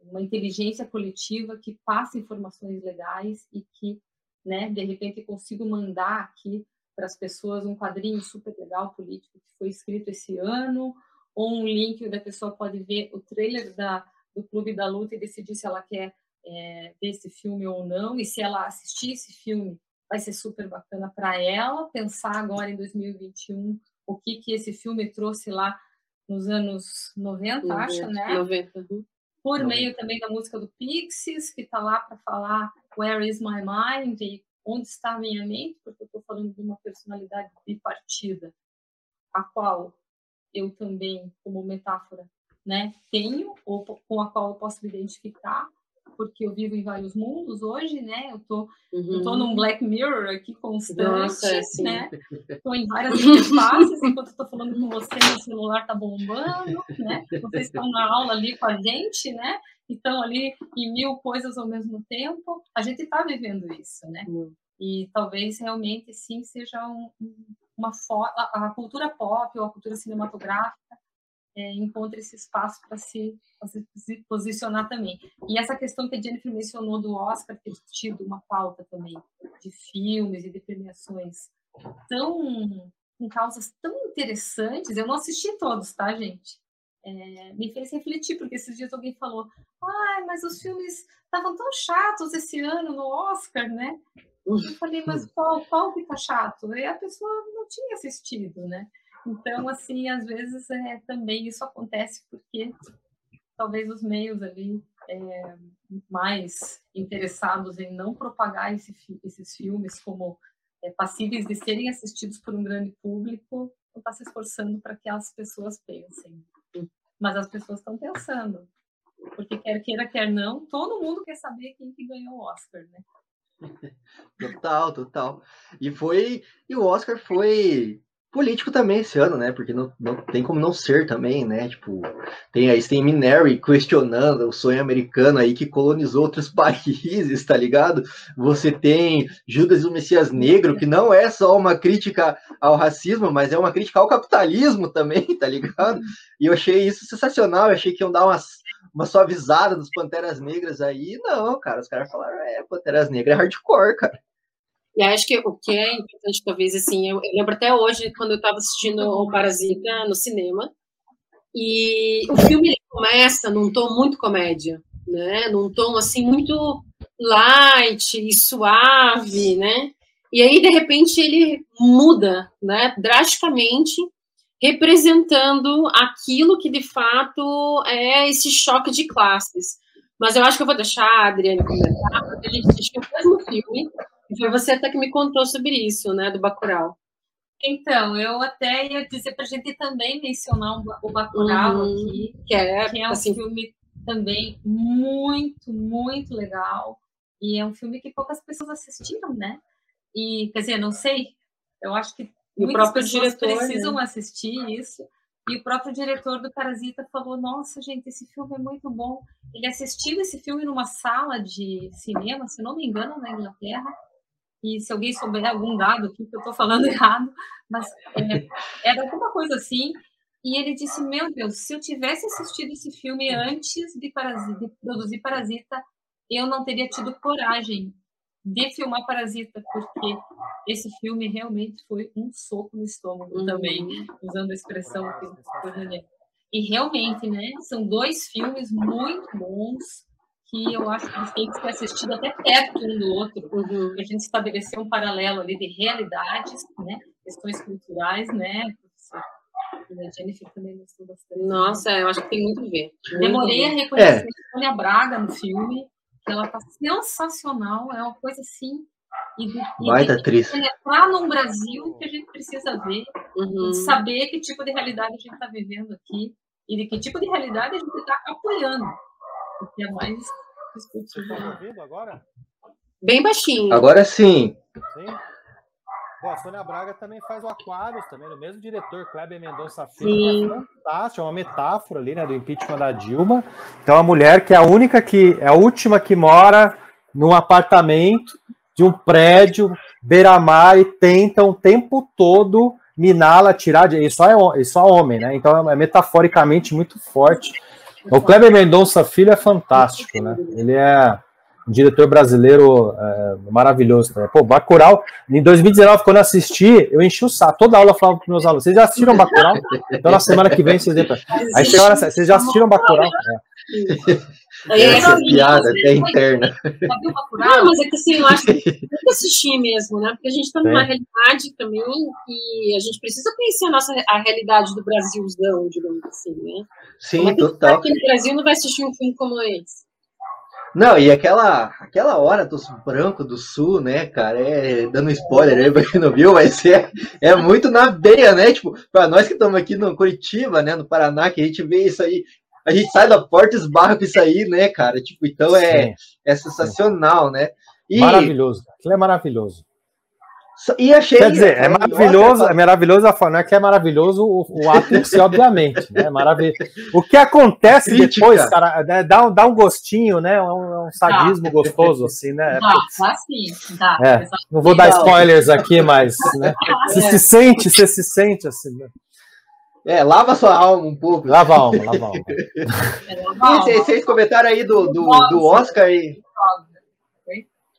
uma inteligência coletiva que passa informações legais e que, né, de repente consigo mandar aqui para as pessoas um quadrinho super legal político que foi escrito esse ano, ou um link onde a pessoa pode ver o trailer da, do Clube da Luta e decidir se ela quer é, ver esse filme ou não, e se ela assistir esse filme, vai ser super bacana para ela pensar agora em 2021 o que que esse filme trouxe lá nos anos 90, 90 acho, né? 90. Uhum. Por 90. meio também da música do Pixies, que está lá para falar Where is my mind e onde está a minha mente, porque eu estou falando de uma personalidade bipartida, a qual eu também, como metáfora, né, tenho, ou com a qual eu posso me identificar, porque eu vivo em vários mundos hoje, né? Eu tô, uhum. eu tô num Black Mirror aqui constante, Nossa, é né? Tô em várias interfaces, enquanto eu tô falando com você, meu celular tá bombando, né? Vocês estão na aula ali com a gente, né? Estão ali em mil coisas ao mesmo tempo. A gente está vivendo isso, né? Uhum. E talvez realmente sim seja um, uma a, a cultura pop ou a cultura cinematográfica é, encontre esse espaço para se, se, posicionar também. E essa questão que a Jennifer mencionou do Oscar ter tido uma pauta também de filmes e de premiações tão com causas tão interessantes. Eu não assisti todos, tá, gente? É, me fez refletir, porque esses dias alguém falou: ah, mas os filmes estavam tão chatos esse ano no Oscar, né? Eu falei, mas qual, qual que tá chato? E a pessoa não tinha assistido, né? Então, assim, às vezes é, também isso acontece porque talvez os meios ali é, mais interessados em não propagar esse, esses filmes como é, passíveis de serem assistidos por um grande público, não está se esforçando para que as pessoas pensem. Mas as pessoas estão pensando. Porque quer queira, quer não, todo mundo quer saber quem que ganhou o Oscar, né? Total, total. E foi. E o Oscar foi político também esse ano, né? Porque não, não tem como não ser também, né? Tipo, tem aí tem Mineri questionando o sonho americano aí que colonizou outros países, tá ligado? Você tem Judas e o Messias Negro, que não é só uma crítica ao racismo, mas é uma crítica ao capitalismo também, tá ligado? E eu achei isso sensacional, eu achei que iam dar umas, uma suavizada dos Panteras Negras aí. Não, cara, os caras falaram, é, Panteras Negras é hardcore, cara. E acho que o que é importante, talvez, assim, eu, lembro até hoje, quando eu estava assistindo o Parasita no cinema, e o filme começa num tom muito comédia, né? Num tom, assim, muito light e suave, né? E aí, de repente, ele muda, né? Drasticamente, representando aquilo que, de fato, é esse choque de classes. Mas eu acho que eu vou deixar a Adriane comentar, porque a gente assistiu o mesmo filme, foi você até que me contou sobre isso, né, do Bacurau. Então, eu até ia dizer para a gente também mencionar o Bacurau uhum, aqui, que é, que é um assim, filme também muito, muito legal. E é um filme que poucas pessoas assistiram, né? E, quer dizer, não sei, eu acho que muitas pessoas diretor, precisam né? assistir isso. E o próprio diretor do Parasita falou: Nossa, gente, esse filme é muito bom. Ele assistiu esse filme numa sala de cinema, se não me engano, na Inglaterra, e se alguém souber algum dado aqui que eu estou falando errado, mas é, era alguma coisa assim. E ele disse: Meu Deus, se eu tivesse assistido esse filme antes de, Parasita, de produzir Parasita, eu não teria tido coragem de filmar Parasita, porque esse filme realmente foi um soco no estômago uhum. também, usando a expressão que E realmente, né, são dois filmes muito bons que eu acho que eles têm que ser assistidos até perto um do outro, uhum. a gente estabelecer um paralelo ali de realidades, né, questões culturais, né, a Jennifer também gostou bastante. Nossa, eu acho que tem muito a ver. Demorei a reconhecer é. a Sônia Braga no filme, que ela tá sensacional, é uma coisa assim. E de, Vai da atriz. penetrar num Brasil que a gente precisa ver, uhum. saber que tipo de realidade a gente está vivendo aqui e de que tipo de realidade a gente está apoiando. Porque é mais Estão me ouvindo agora? Bem baixinho. Agora sim. Sim? Bom, a Sônia Braga também faz o Aquários, também, no mesmo diretor, Kleber Mendonça Filho. É fantástico, é uma metáfora ali, né, do impeachment da Dilma. Então, a mulher que é a única que, é a última que mora num apartamento de um prédio beira-mar e tenta o tempo todo miná-la, tirar de. Ele só, é, ele só é homem, né? Então é metaforicamente muito forte. O Kleber Mendonça Filho é fantástico, né? Ele é um diretor brasileiro é, maravilhoso. Né? Pô, Bacurau, em 2019, quando eu assisti, eu enchi o saco. Toda aula eu falava para meus alunos: vocês já assistiram Bacurau? Então na semana que vem vocês. Aí chegou hora, vocês já assistiram Bacurau? É. Essa é piada até interna. Não, mas é que assim, eu acho que tem que assistir mesmo, né? Porque a gente está numa é. realidade também que a gente precisa conhecer a nossa a realidade do Brasilzão, digamos assim, né? Sim, é total. Aqui no Brasil não vai assistir um filme como esse. Não, e aquela, aquela hora dos brancos do sul, né, cara, é, dando spoiler aí pra quem não viu, mas é, é muito na beia, né, tipo, pra nós que estamos aqui no Curitiba, né, no Paraná, que a gente vê isso aí, a gente sai da porta e esbarra com isso aí, né, cara, tipo, então é, é sensacional, né. E... Maravilhoso, aquilo é maravilhoso. E achei. Quer dizer, é maravilhoso, é maravilhoso a forma, não é que é maravilhoso o, o ato em si, obviamente, né? Maravilhoso. O que acontece Crítica. depois, cara, né, dá, dá um gostinho, né? É um, um sadismo gostoso, assim, né? Dá, dá sim, dá. É, não vou dar spoilers aqui, mas né? você se sente, você se sente assim. Né? É, lava sua alma um pouco. Lava a alma, lava a alma. É, e vocês comentaram aí do, do, do Oscar aí.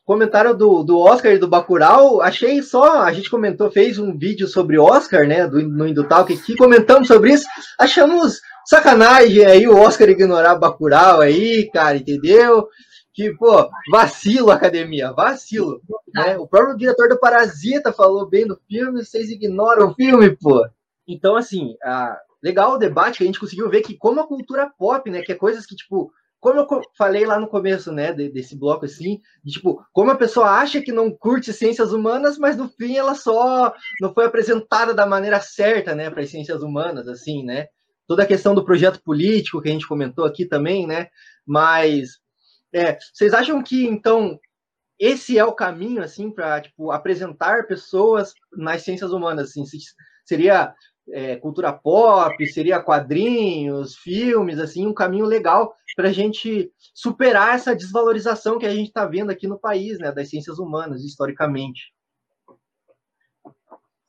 Comentário do, do Oscar e do Bacurau, achei só, a gente comentou, fez um vídeo sobre Oscar, né, do, no Indutalk aqui, comentamos sobre isso, achamos sacanagem aí o Oscar ignorar Bacurau aí, cara, entendeu? Que, pô, vacilo, academia, vacilo. Né? O próprio diretor do Parasita falou bem do filme, vocês ignoram o filme, pô. Então, assim, a, legal o debate que a gente conseguiu ver que como a cultura pop, né, que é coisas que, tipo, como eu falei lá no começo, né, desse bloco assim, de, tipo, como a pessoa acha que não curte ciências humanas, mas no fim ela só não foi apresentada da maneira certa, né, para as ciências humanas, assim, né? Toda a questão do projeto político que a gente comentou aqui também, né? Mas é, vocês acham que então esse é o caminho assim para tipo apresentar pessoas nas ciências humanas, assim, seria é, cultura pop, seria quadrinhos, filmes, assim, um caminho legal para a gente superar essa desvalorização que a gente está vendo aqui no país, né, das ciências humanas, historicamente.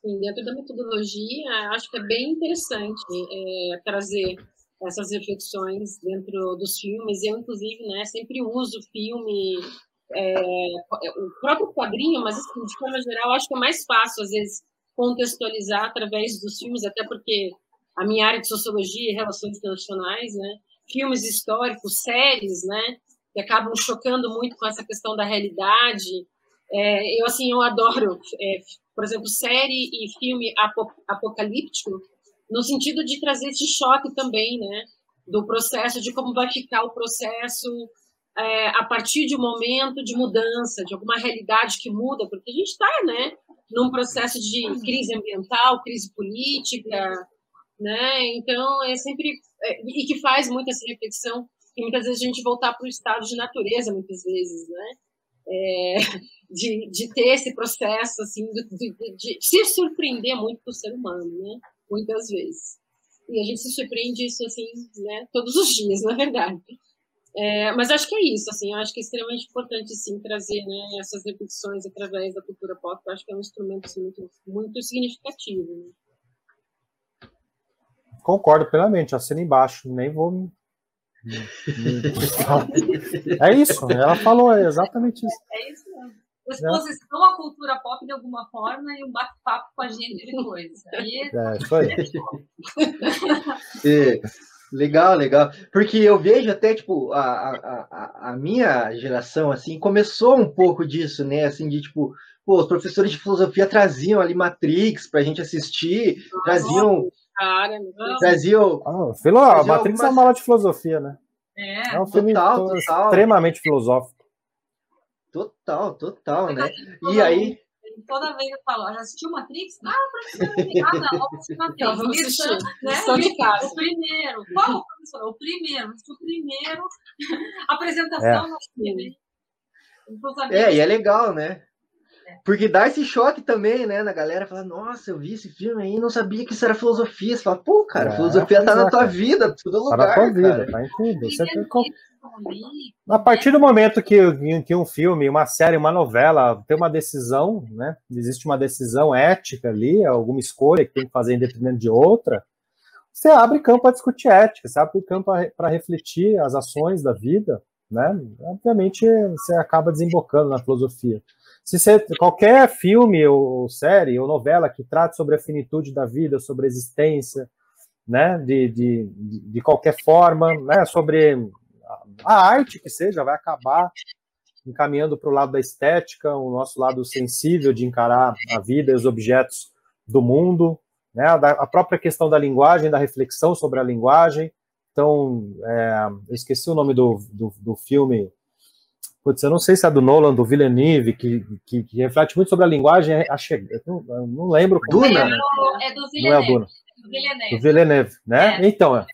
Sim, dentro da metodologia, acho que é bem interessante é, trazer essas reflexões dentro dos filmes. Eu, inclusive, né, sempre uso filme, é, o próprio quadrinho, mas assim, de forma geral, acho que é mais fácil, às vezes, contextualizar através dos filmes, até porque a minha área de sociologia e relações internacionais, né, filmes históricos, séries, né, que acabam chocando muito com essa questão da realidade. É, eu assim, eu adoro, é, por exemplo, série e filme apocalíptico, no sentido de trazer esse choque também, né, do processo, de como vai ficar o processo é, a partir de um momento de mudança, de alguma realidade que muda, porque a gente está, né, num processo de crise ambiental, crise política, né? Então é sempre é, e que faz muito essa reflexão e muitas vezes a gente voltar para o estado de natureza, muitas vezes, né? É, de, de ter esse processo assim de, de, de se surpreender muito para o ser humano, né? Muitas vezes e a gente se surpreende isso assim, né? Todos os dias, na verdade. É, mas acho que é isso, assim, acho que é extremamente importante, sim, trazer né, essas repetições através da cultura pop, acho que é um instrumento assim, muito, muito significativo. Né? Concordo plenamente, assina embaixo, nem vou É isso, ela falou é exatamente isso. É, é isso mesmo. Exposição à cultura pop de alguma forma e um bate-papo com a gente depois. Aí... É, isso aí. Legal, legal. Porque eu vejo até, tipo, a, a, a minha geração, assim, começou um pouco disso, né? Assim, de, tipo, pô, os professores de filosofia traziam ali Matrix pra gente assistir, Nossa, traziam... Cara, traziam... Ah, filo, traziam Matrix algumas... é uma aula de filosofia, né? É, é um filme total, total. extremamente filosófico. Total, total, né? E aí toda vez eu falo, já assistiu Matrix? Ah, professor, ah, não, assisti Matrix. Então, Lição, né? de casa. O primeiro. Qual professor? O primeiro. O primeiro. Apresentação é. no filme. É, e é legal, né? É. Porque dá esse choque também, né? Na galera fala, nossa, eu vi esse filme aí não sabia que isso era filosofia. Você fala, pô, cara, é, filosofia tá na tua vida, todo lugar. Tá na tua vida, tá em tudo. Você tem. A partir do momento que, que um filme, uma série, uma novela tem uma decisão, né? Existe uma decisão ética ali, alguma escolha que tem que fazer em detrimento de outra, você abre campo para discutir ética, você abre campo para refletir as ações da vida, né? Obviamente você acaba desembocando na filosofia. Se você, qualquer filme ou série ou novela que trate sobre a finitude da vida, sobre a existência, né, de, de, de qualquer forma, né, sobre a arte que seja, vai acabar encaminhando para o lado da estética, o nosso lado sensível de encarar a vida e os objetos do mundo, né, a própria questão da linguagem, da reflexão sobre a linguagem. Então, é, eu esqueci o nome do, do, do, filme, putz, eu não sei se é do Nolan, do Villeneuve, que, que, que reflete muito sobre a linguagem, achei, eu não, eu não lembro. Duna? É, é do Villeneuve. Não é o Duna. Do Villeneuve. Do Villeneuve, né? É. Então, é.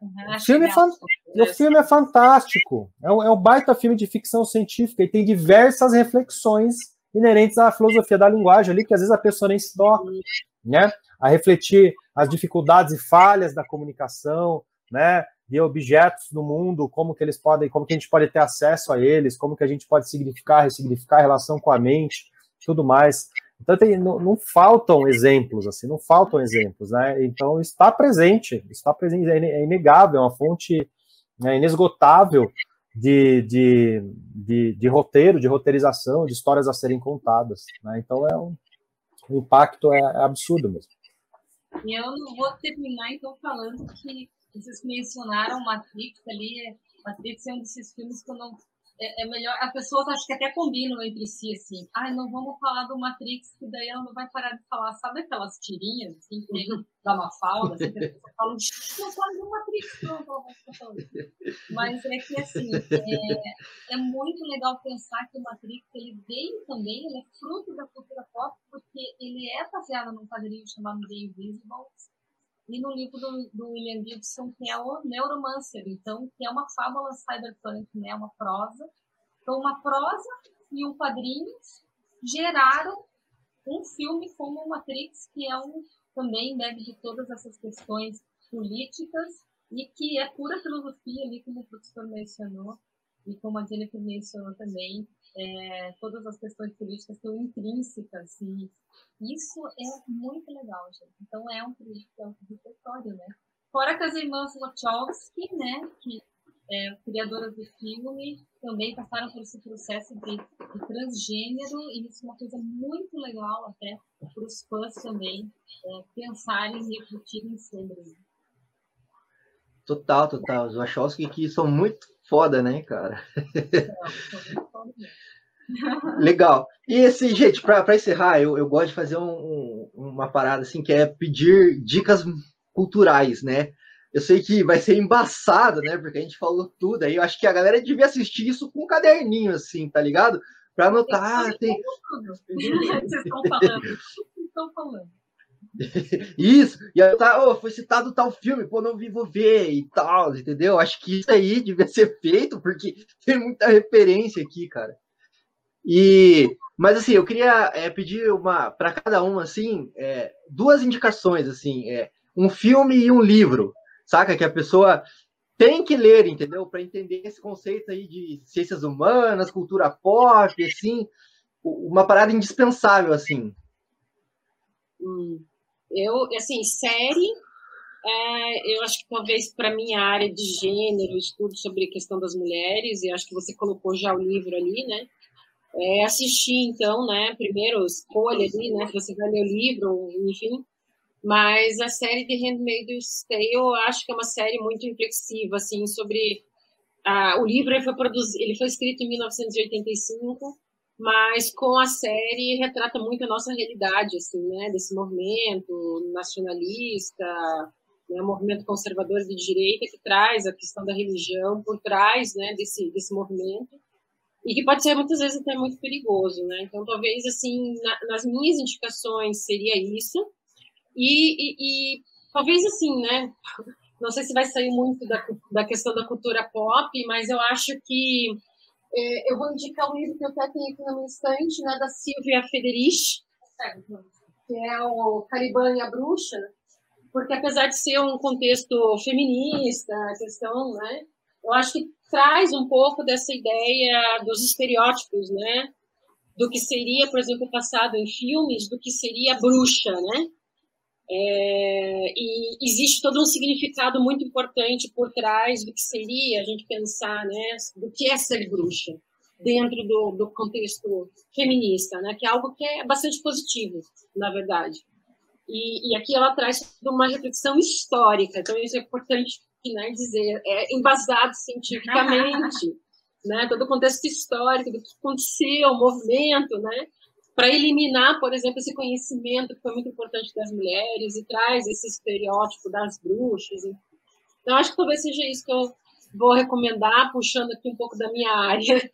O, filme é o filme é fantástico. É um, é um baita filme de ficção científica e tem diversas reflexões inerentes à filosofia da linguagem ali, que às vezes a pessoa nem se toca, né? A refletir as dificuldades e falhas da comunicação, né? De objetos no mundo, como que eles podem, como que a gente pode ter acesso a eles, como que a gente pode significar, ressignificar a relação com a mente, tudo mais. Então tem, não, não, faltam exemplos, assim, não faltam exemplos, né? Então está presente, está presente, é, é inegável, é uma fonte né, inesgotável de, de, de, de, roteiro, de roteirização, de histórias a serem contadas. Né? Então é um, o impacto é, é absurdo mesmo. Eu vou terminar então falando que vocês mencionaram Matrix ali, Matrix é um desses filmes que eu não é, é, melhor. As pessoas acho que até combinam entre si, assim. Ai, ah, não vamos falar do Matrix, que daí ela não vai parar de falar. Sabe aquelas tirinhas, assim, que tem da Mafalda, assim, que a pessoa fala, não fala do Matrix, não. Mas é que, assim, é, é muito legal pensar que o Matrix, ele veio também, ele é fruto da cultura pop, porque ele é baseado num quadrinho chamado The Invisible, e no livro do, do, William Gibson, que é o Neuromancer, então, que é uma fábula cyberpunk, né, uma prosa. Então, uma prosa e um quadrinho geraram um filme como Matrix, que é um também bebe de todas essas questões políticas e que é pura filosofia ali, como o professor mencionou, e como a Jennifer mencionou também, é, todas as questões políticas são intrínsecas e isso é muito legal, gente. Então é um repertório, né? Fora que as irmãs Wachowski, né, que é, criadoras do filme, também passaram por esse processo de, de transgênero e isso é uma coisa muito legal até para os fãs também é, pensarem e refletirem sobre. Total, total. Os Wachowski que são muito foda, né, cara? Legal. E assim, gente, para encerrar, eu, eu gosto de fazer um, um, uma parada assim, que é pedir dicas culturais, né? Eu sei que vai ser embaçado, né? Porque a gente falou tudo aí. Eu acho que a galera devia assistir isso com um caderninho, assim, tá ligado? Para anotar. Tem... Vocês estão falando. Vocês estão falando. Isso, e aí tá, oh, foi citado tal filme, pô, não vi, vou ver e tal, entendeu? Acho que isso aí devia ser feito, porque tem muita referência aqui, cara. E, mas assim, eu queria é, pedir uma para cada um, assim, é, duas indicações, assim, é, um filme e um livro, saca? Que a pessoa tem que ler, entendeu? Para entender esse conceito aí de ciências humanas, cultura pop, assim, uma parada indispensável, assim. Hum. Eu, assim, série, é, eu acho que talvez para minha área de gênero, estudo sobre a questão das mulheres, e acho que você colocou já o livro ali, né? É, assistir, então, né? Primeiro, escolha ali, né? Você vai ler o livro, enfim. Mas a série de Handmaid's Tale, eu acho que é uma série muito reflexiva, assim, sobre... Ah, o livro ele foi, produzido, ele foi escrito em 1985, mas com a série retrata muito a nossa realidade, assim, né, desse movimento nacionalista, né, movimento conservador de direita que traz a questão da religião por trás, né, desse, desse movimento, e que pode ser muitas vezes até muito perigoso, né, então talvez, assim, na, nas minhas indicações seria isso, e, e, e, talvez, assim, né, não sei se vai sair muito da, da questão da cultura pop, mas eu acho que é, eu vou indicar um livro que eu até tenho aqui no instante, né, da Silvia Federici, que é o Caliban e a Bruxa, porque apesar de ser um contexto feminista, a questão, né, eu acho que traz um pouco dessa ideia dos estereótipos, né? Do que seria, por exemplo, passado em filmes, do que seria bruxa, né? É, e existe todo um significado muito importante por trás do que seria a gente pensar, né? Do que é ser bruxa dentro do, do contexto feminista, né? Que é algo que é bastante positivo, na verdade. E, e aqui ela traz uma reflexão histórica, então isso é importante né, dizer, é embasado cientificamente, né, todo o contexto histórico do que aconteceu, o movimento, né, para eliminar, por exemplo, esse conhecimento que foi muito importante das mulheres e traz esse estereótipo das bruxas. Então, acho que talvez seja isso que eu vou recomendar, puxando aqui um pouco da minha área.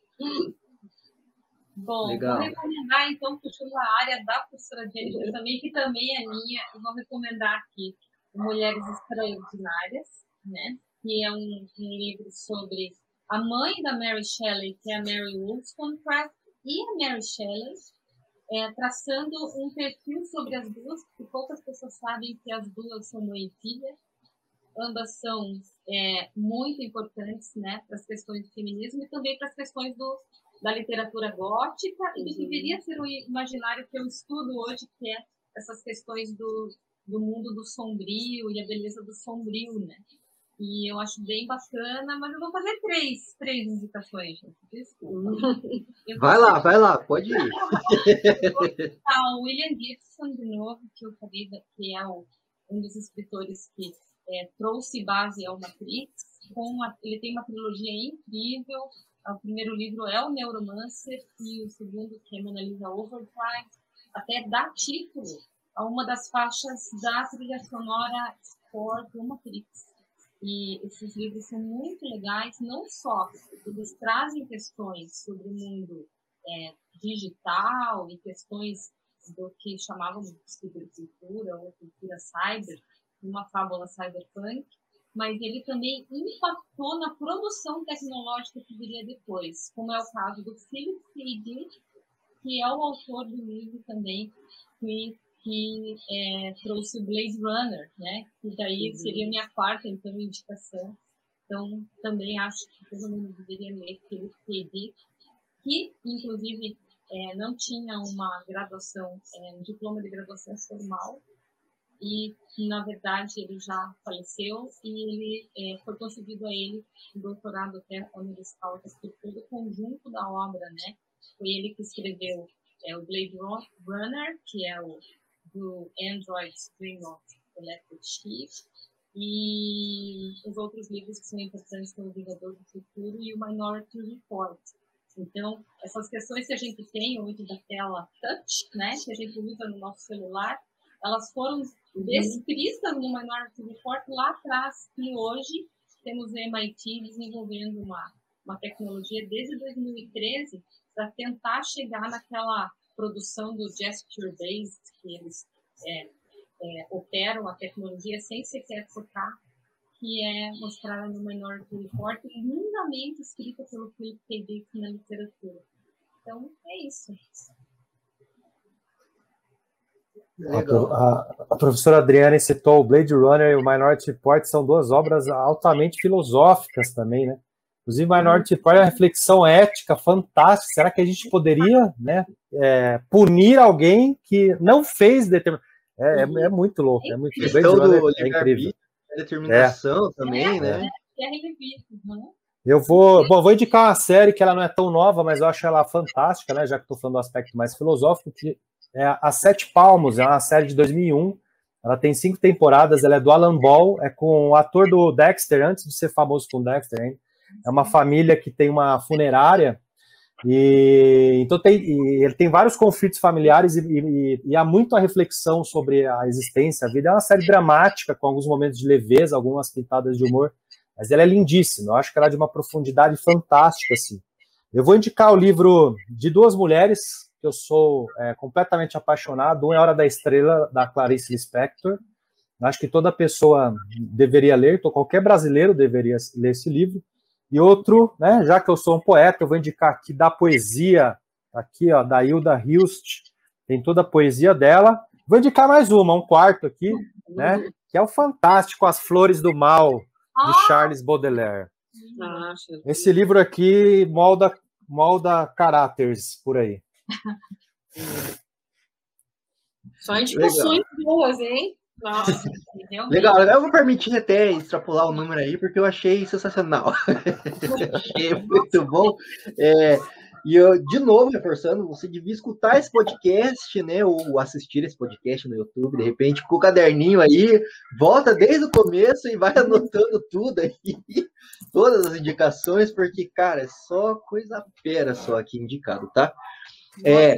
Bom, Legal. vou recomendar, então, puxando a área da postura gênero também, que também é minha, eu vou recomendar aqui Mulheres Extraordinárias, né? que é um, um livro sobre a mãe da Mary Shelley, que é a Mary Wollstonecraft, e a Mary Shelley, é, traçando um perfil sobre as duas, porque poucas pessoas sabem que as duas são mãe e filha. Ambas são é, muito importantes né, para as questões do feminismo e também para as questões do, da literatura gótica e do que uhum. deveria ser o imaginário que eu estudo hoje, que é essas questões do, do mundo do sombrio e a beleza do sombrio, né? E eu acho bem bacana, mas eu vou fazer três, três indicações, Desculpa. Vai lá, vai lá, pode ir. o William Gibson, de novo, que eu falei, que é um dos escritores que é, trouxe base ao Matrix. Com ele tem uma trilogia incrível. O primeiro livro é o Neuromancer e o segundo, que é Mona Lisa Overdrive, até dá título a uma das faixas da trilha sonora Score do Matrix. E esses livros são muito legais, não só eles trazem questões sobre o mundo é, digital e questões do que chamávamos de cibercultura ou cultura cyber, uma fábula cyberpunk, mas ele também impactou na produção tecnológica que viria depois, como é o caso do Philip K. Que é o autor do livro também, que que é, trouxe o Blade Runner, né? Que daí uhum. seria minha quarta, então, indicação. Então, também acho que todo mundo deveria ler K. Dick, que, inclusive, é, não tinha uma graduação, é, um diploma de graduação formal, e, na verdade, ele já faleceu e ele é, foi concedido a ele um doutorado até causa por todo o conjunto da obra, né? Foi ele que escreveu é, o Blade Runner, que é o do Android Stream of Electric Sheep, e os outros livros que são importantes como O Vingador do Futuro e o Minority Report. Então, essas questões que a gente tem hoje da tela touch, né, que a gente usa no nosso celular, elas foram uhum. descritas no Minority Report lá atrás, e hoje temos o MIT desenvolvendo uma, uma tecnologia desde 2013 para tentar chegar naquela produção do gesture based, que eles é, é, operam a tecnologia sem sequer tocar, que é mostrada no Minority Report, lindamente escrita pelo Philip K. Dick na literatura. Então, é isso. A, a, professora Adriana citou o Blade Runner e o Minority Report, são duas obras altamente filosóficas também, né? Inclusive, Minority Report é uma reflexão ética fantástica. Será que a gente poderia né, é, punir alguém que não fez determinado. É, é, é, muito louco, é muito questão do é, incrível. determinação também, né? Eu vou, bom, vou indicar uma série que ela não é tão nova, mas eu acho ela fantástica, né? Já que estou falando do aspecto mais filosófico, que é a Sete Palmos, é uma série de 2001. Ela tem cinco temporadas, ela é do Alan Ball, é com o ator do Dexter, antes de ser famoso com Dexter, hein? É uma família que tem uma funerária e então tem, e ele tem vários conflitos familiares e, e, e, há muito a reflexão sobre a existência. A vida é uma série dramática, com alguns momentos de leveza, algumas pitadas de humor, mas ela é lindíssima. Eu acho que ela é de uma profundidade fantástica. Assim. Eu vou indicar o livro de duas mulheres que eu sou é, completamente apaixonado. Um é Hora da Estrela, da Clarice Lispector. Acho que toda pessoa deveria ler, qualquer brasileiro deveria ler esse livro. E outro, né, já que eu sou um poeta, eu vou indicar aqui da poesia, aqui, ó, da Hilda Hilst, tem toda a poesia dela. Vou indicar mais uma, um quarto aqui, né, que é o Fantástico As Flores do Mal, de ah! Charles Baudelaire. Ah, Esse livro aqui molda, molda caráteres por aí. Só indicações boas, hein? Nossa, Legal, eu vou permitir até extrapolar o número aí, porque eu achei sensacional. achei muito bom. É, e eu, de novo, reforçando, você devia escutar esse podcast, né? Ou assistir esse podcast no YouTube, de repente, com o caderninho aí, volta desde o começo e vai anotando tudo aí, todas as indicações, porque, cara, é só coisa pera só aqui indicado, tá? É,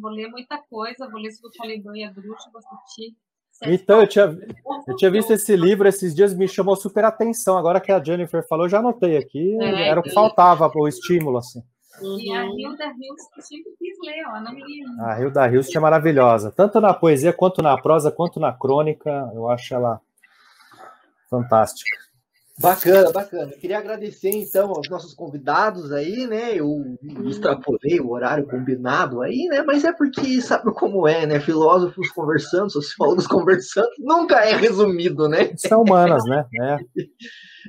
vou ler muita coisa, vou ler sobre o Caliban e a Bruxa, vou assistir então, eu tinha, eu tinha visto esse livro esses dias, me chamou super atenção. Agora que a Jennifer falou, já anotei aqui. É, era o que faltava o estímulo, assim. E a Hilda Hills, que eu sempre quis ler, ó, não me li A Hilda Hills é maravilhosa. Tanto na poesia, quanto na prosa, quanto na crônica. Eu acho ela fantástica. Bacana, bacana. Queria agradecer então aos nossos convidados aí, né? Eu extrapolei o horário combinado aí, né? Mas é porque sabe como é, né? Filósofos conversando, sociólogos conversando, nunca é resumido, né? São humanas, né? É.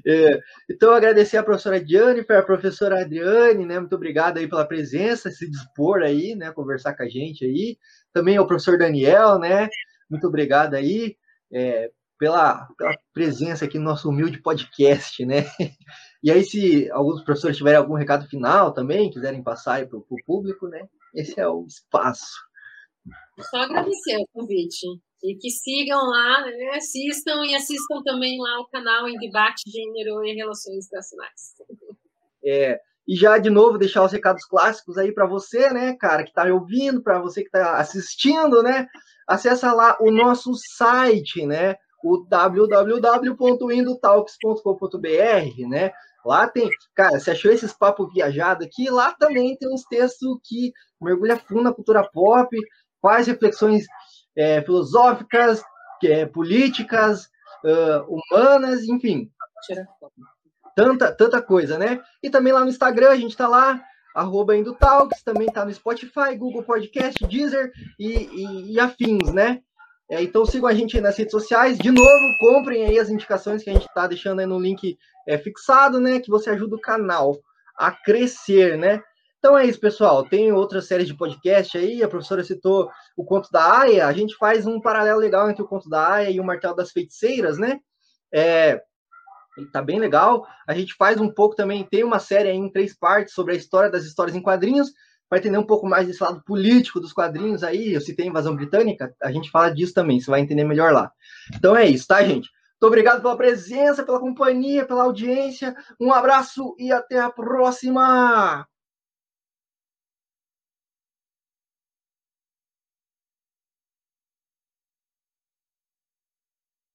É, então, agradecer a professora Jennifer, a professora Adriane, né? Muito obrigado aí pela presença, se dispor aí, né? Conversar com a gente aí. Também ao professor Daniel, né? Muito obrigado aí. É, pela, pela presença aqui no nosso humilde podcast, né? E aí, se alguns professores tiverem algum recado final também, quiserem passar aí para o público, né? Esse é o espaço. Só agradecer o convite. E que sigam lá, né? assistam e assistam também lá o canal em debate, gênero e relações internacionais. É, e já de novo deixar os recados clássicos aí para você, né, cara, que está me ouvindo, para você que está assistindo, né? Acessa lá o nosso site, né? O www.indotalks.com.br, né? Lá tem, cara, você achou esses papos viajados aqui? Lá também tem uns textos que mergulha fundo na cultura pop, faz reflexões é, filosóficas, é, políticas, uh, humanas, enfim. Tanta, tanta coisa, né? E também lá no Instagram, a gente tá lá, arroba Indotalks, também tá no Spotify, Google Podcast, Deezer e, e, e afins, né? É, então sigam a gente nas redes sociais. De novo, comprem aí as indicações que a gente está deixando aí no link é, fixado, né? Que você ajuda o canal a crescer, né? Então é isso, pessoal. Tem outras séries de podcast aí. A professora citou o Conto da Aya. A gente faz um paralelo legal entre o Conto da Aya e o Martelo das Feiticeiras, né? É, tá bem legal. A gente faz um pouco também, tem uma série aí em três partes sobre a história das histórias em quadrinhos para entender um pouco mais desse lado político dos quadrinhos aí, eu citei a invasão britânica, a gente fala disso também, você vai entender melhor lá. Então é isso, tá, gente? Muito obrigado pela presença, pela companhia, pela audiência. Um abraço e até a próxima!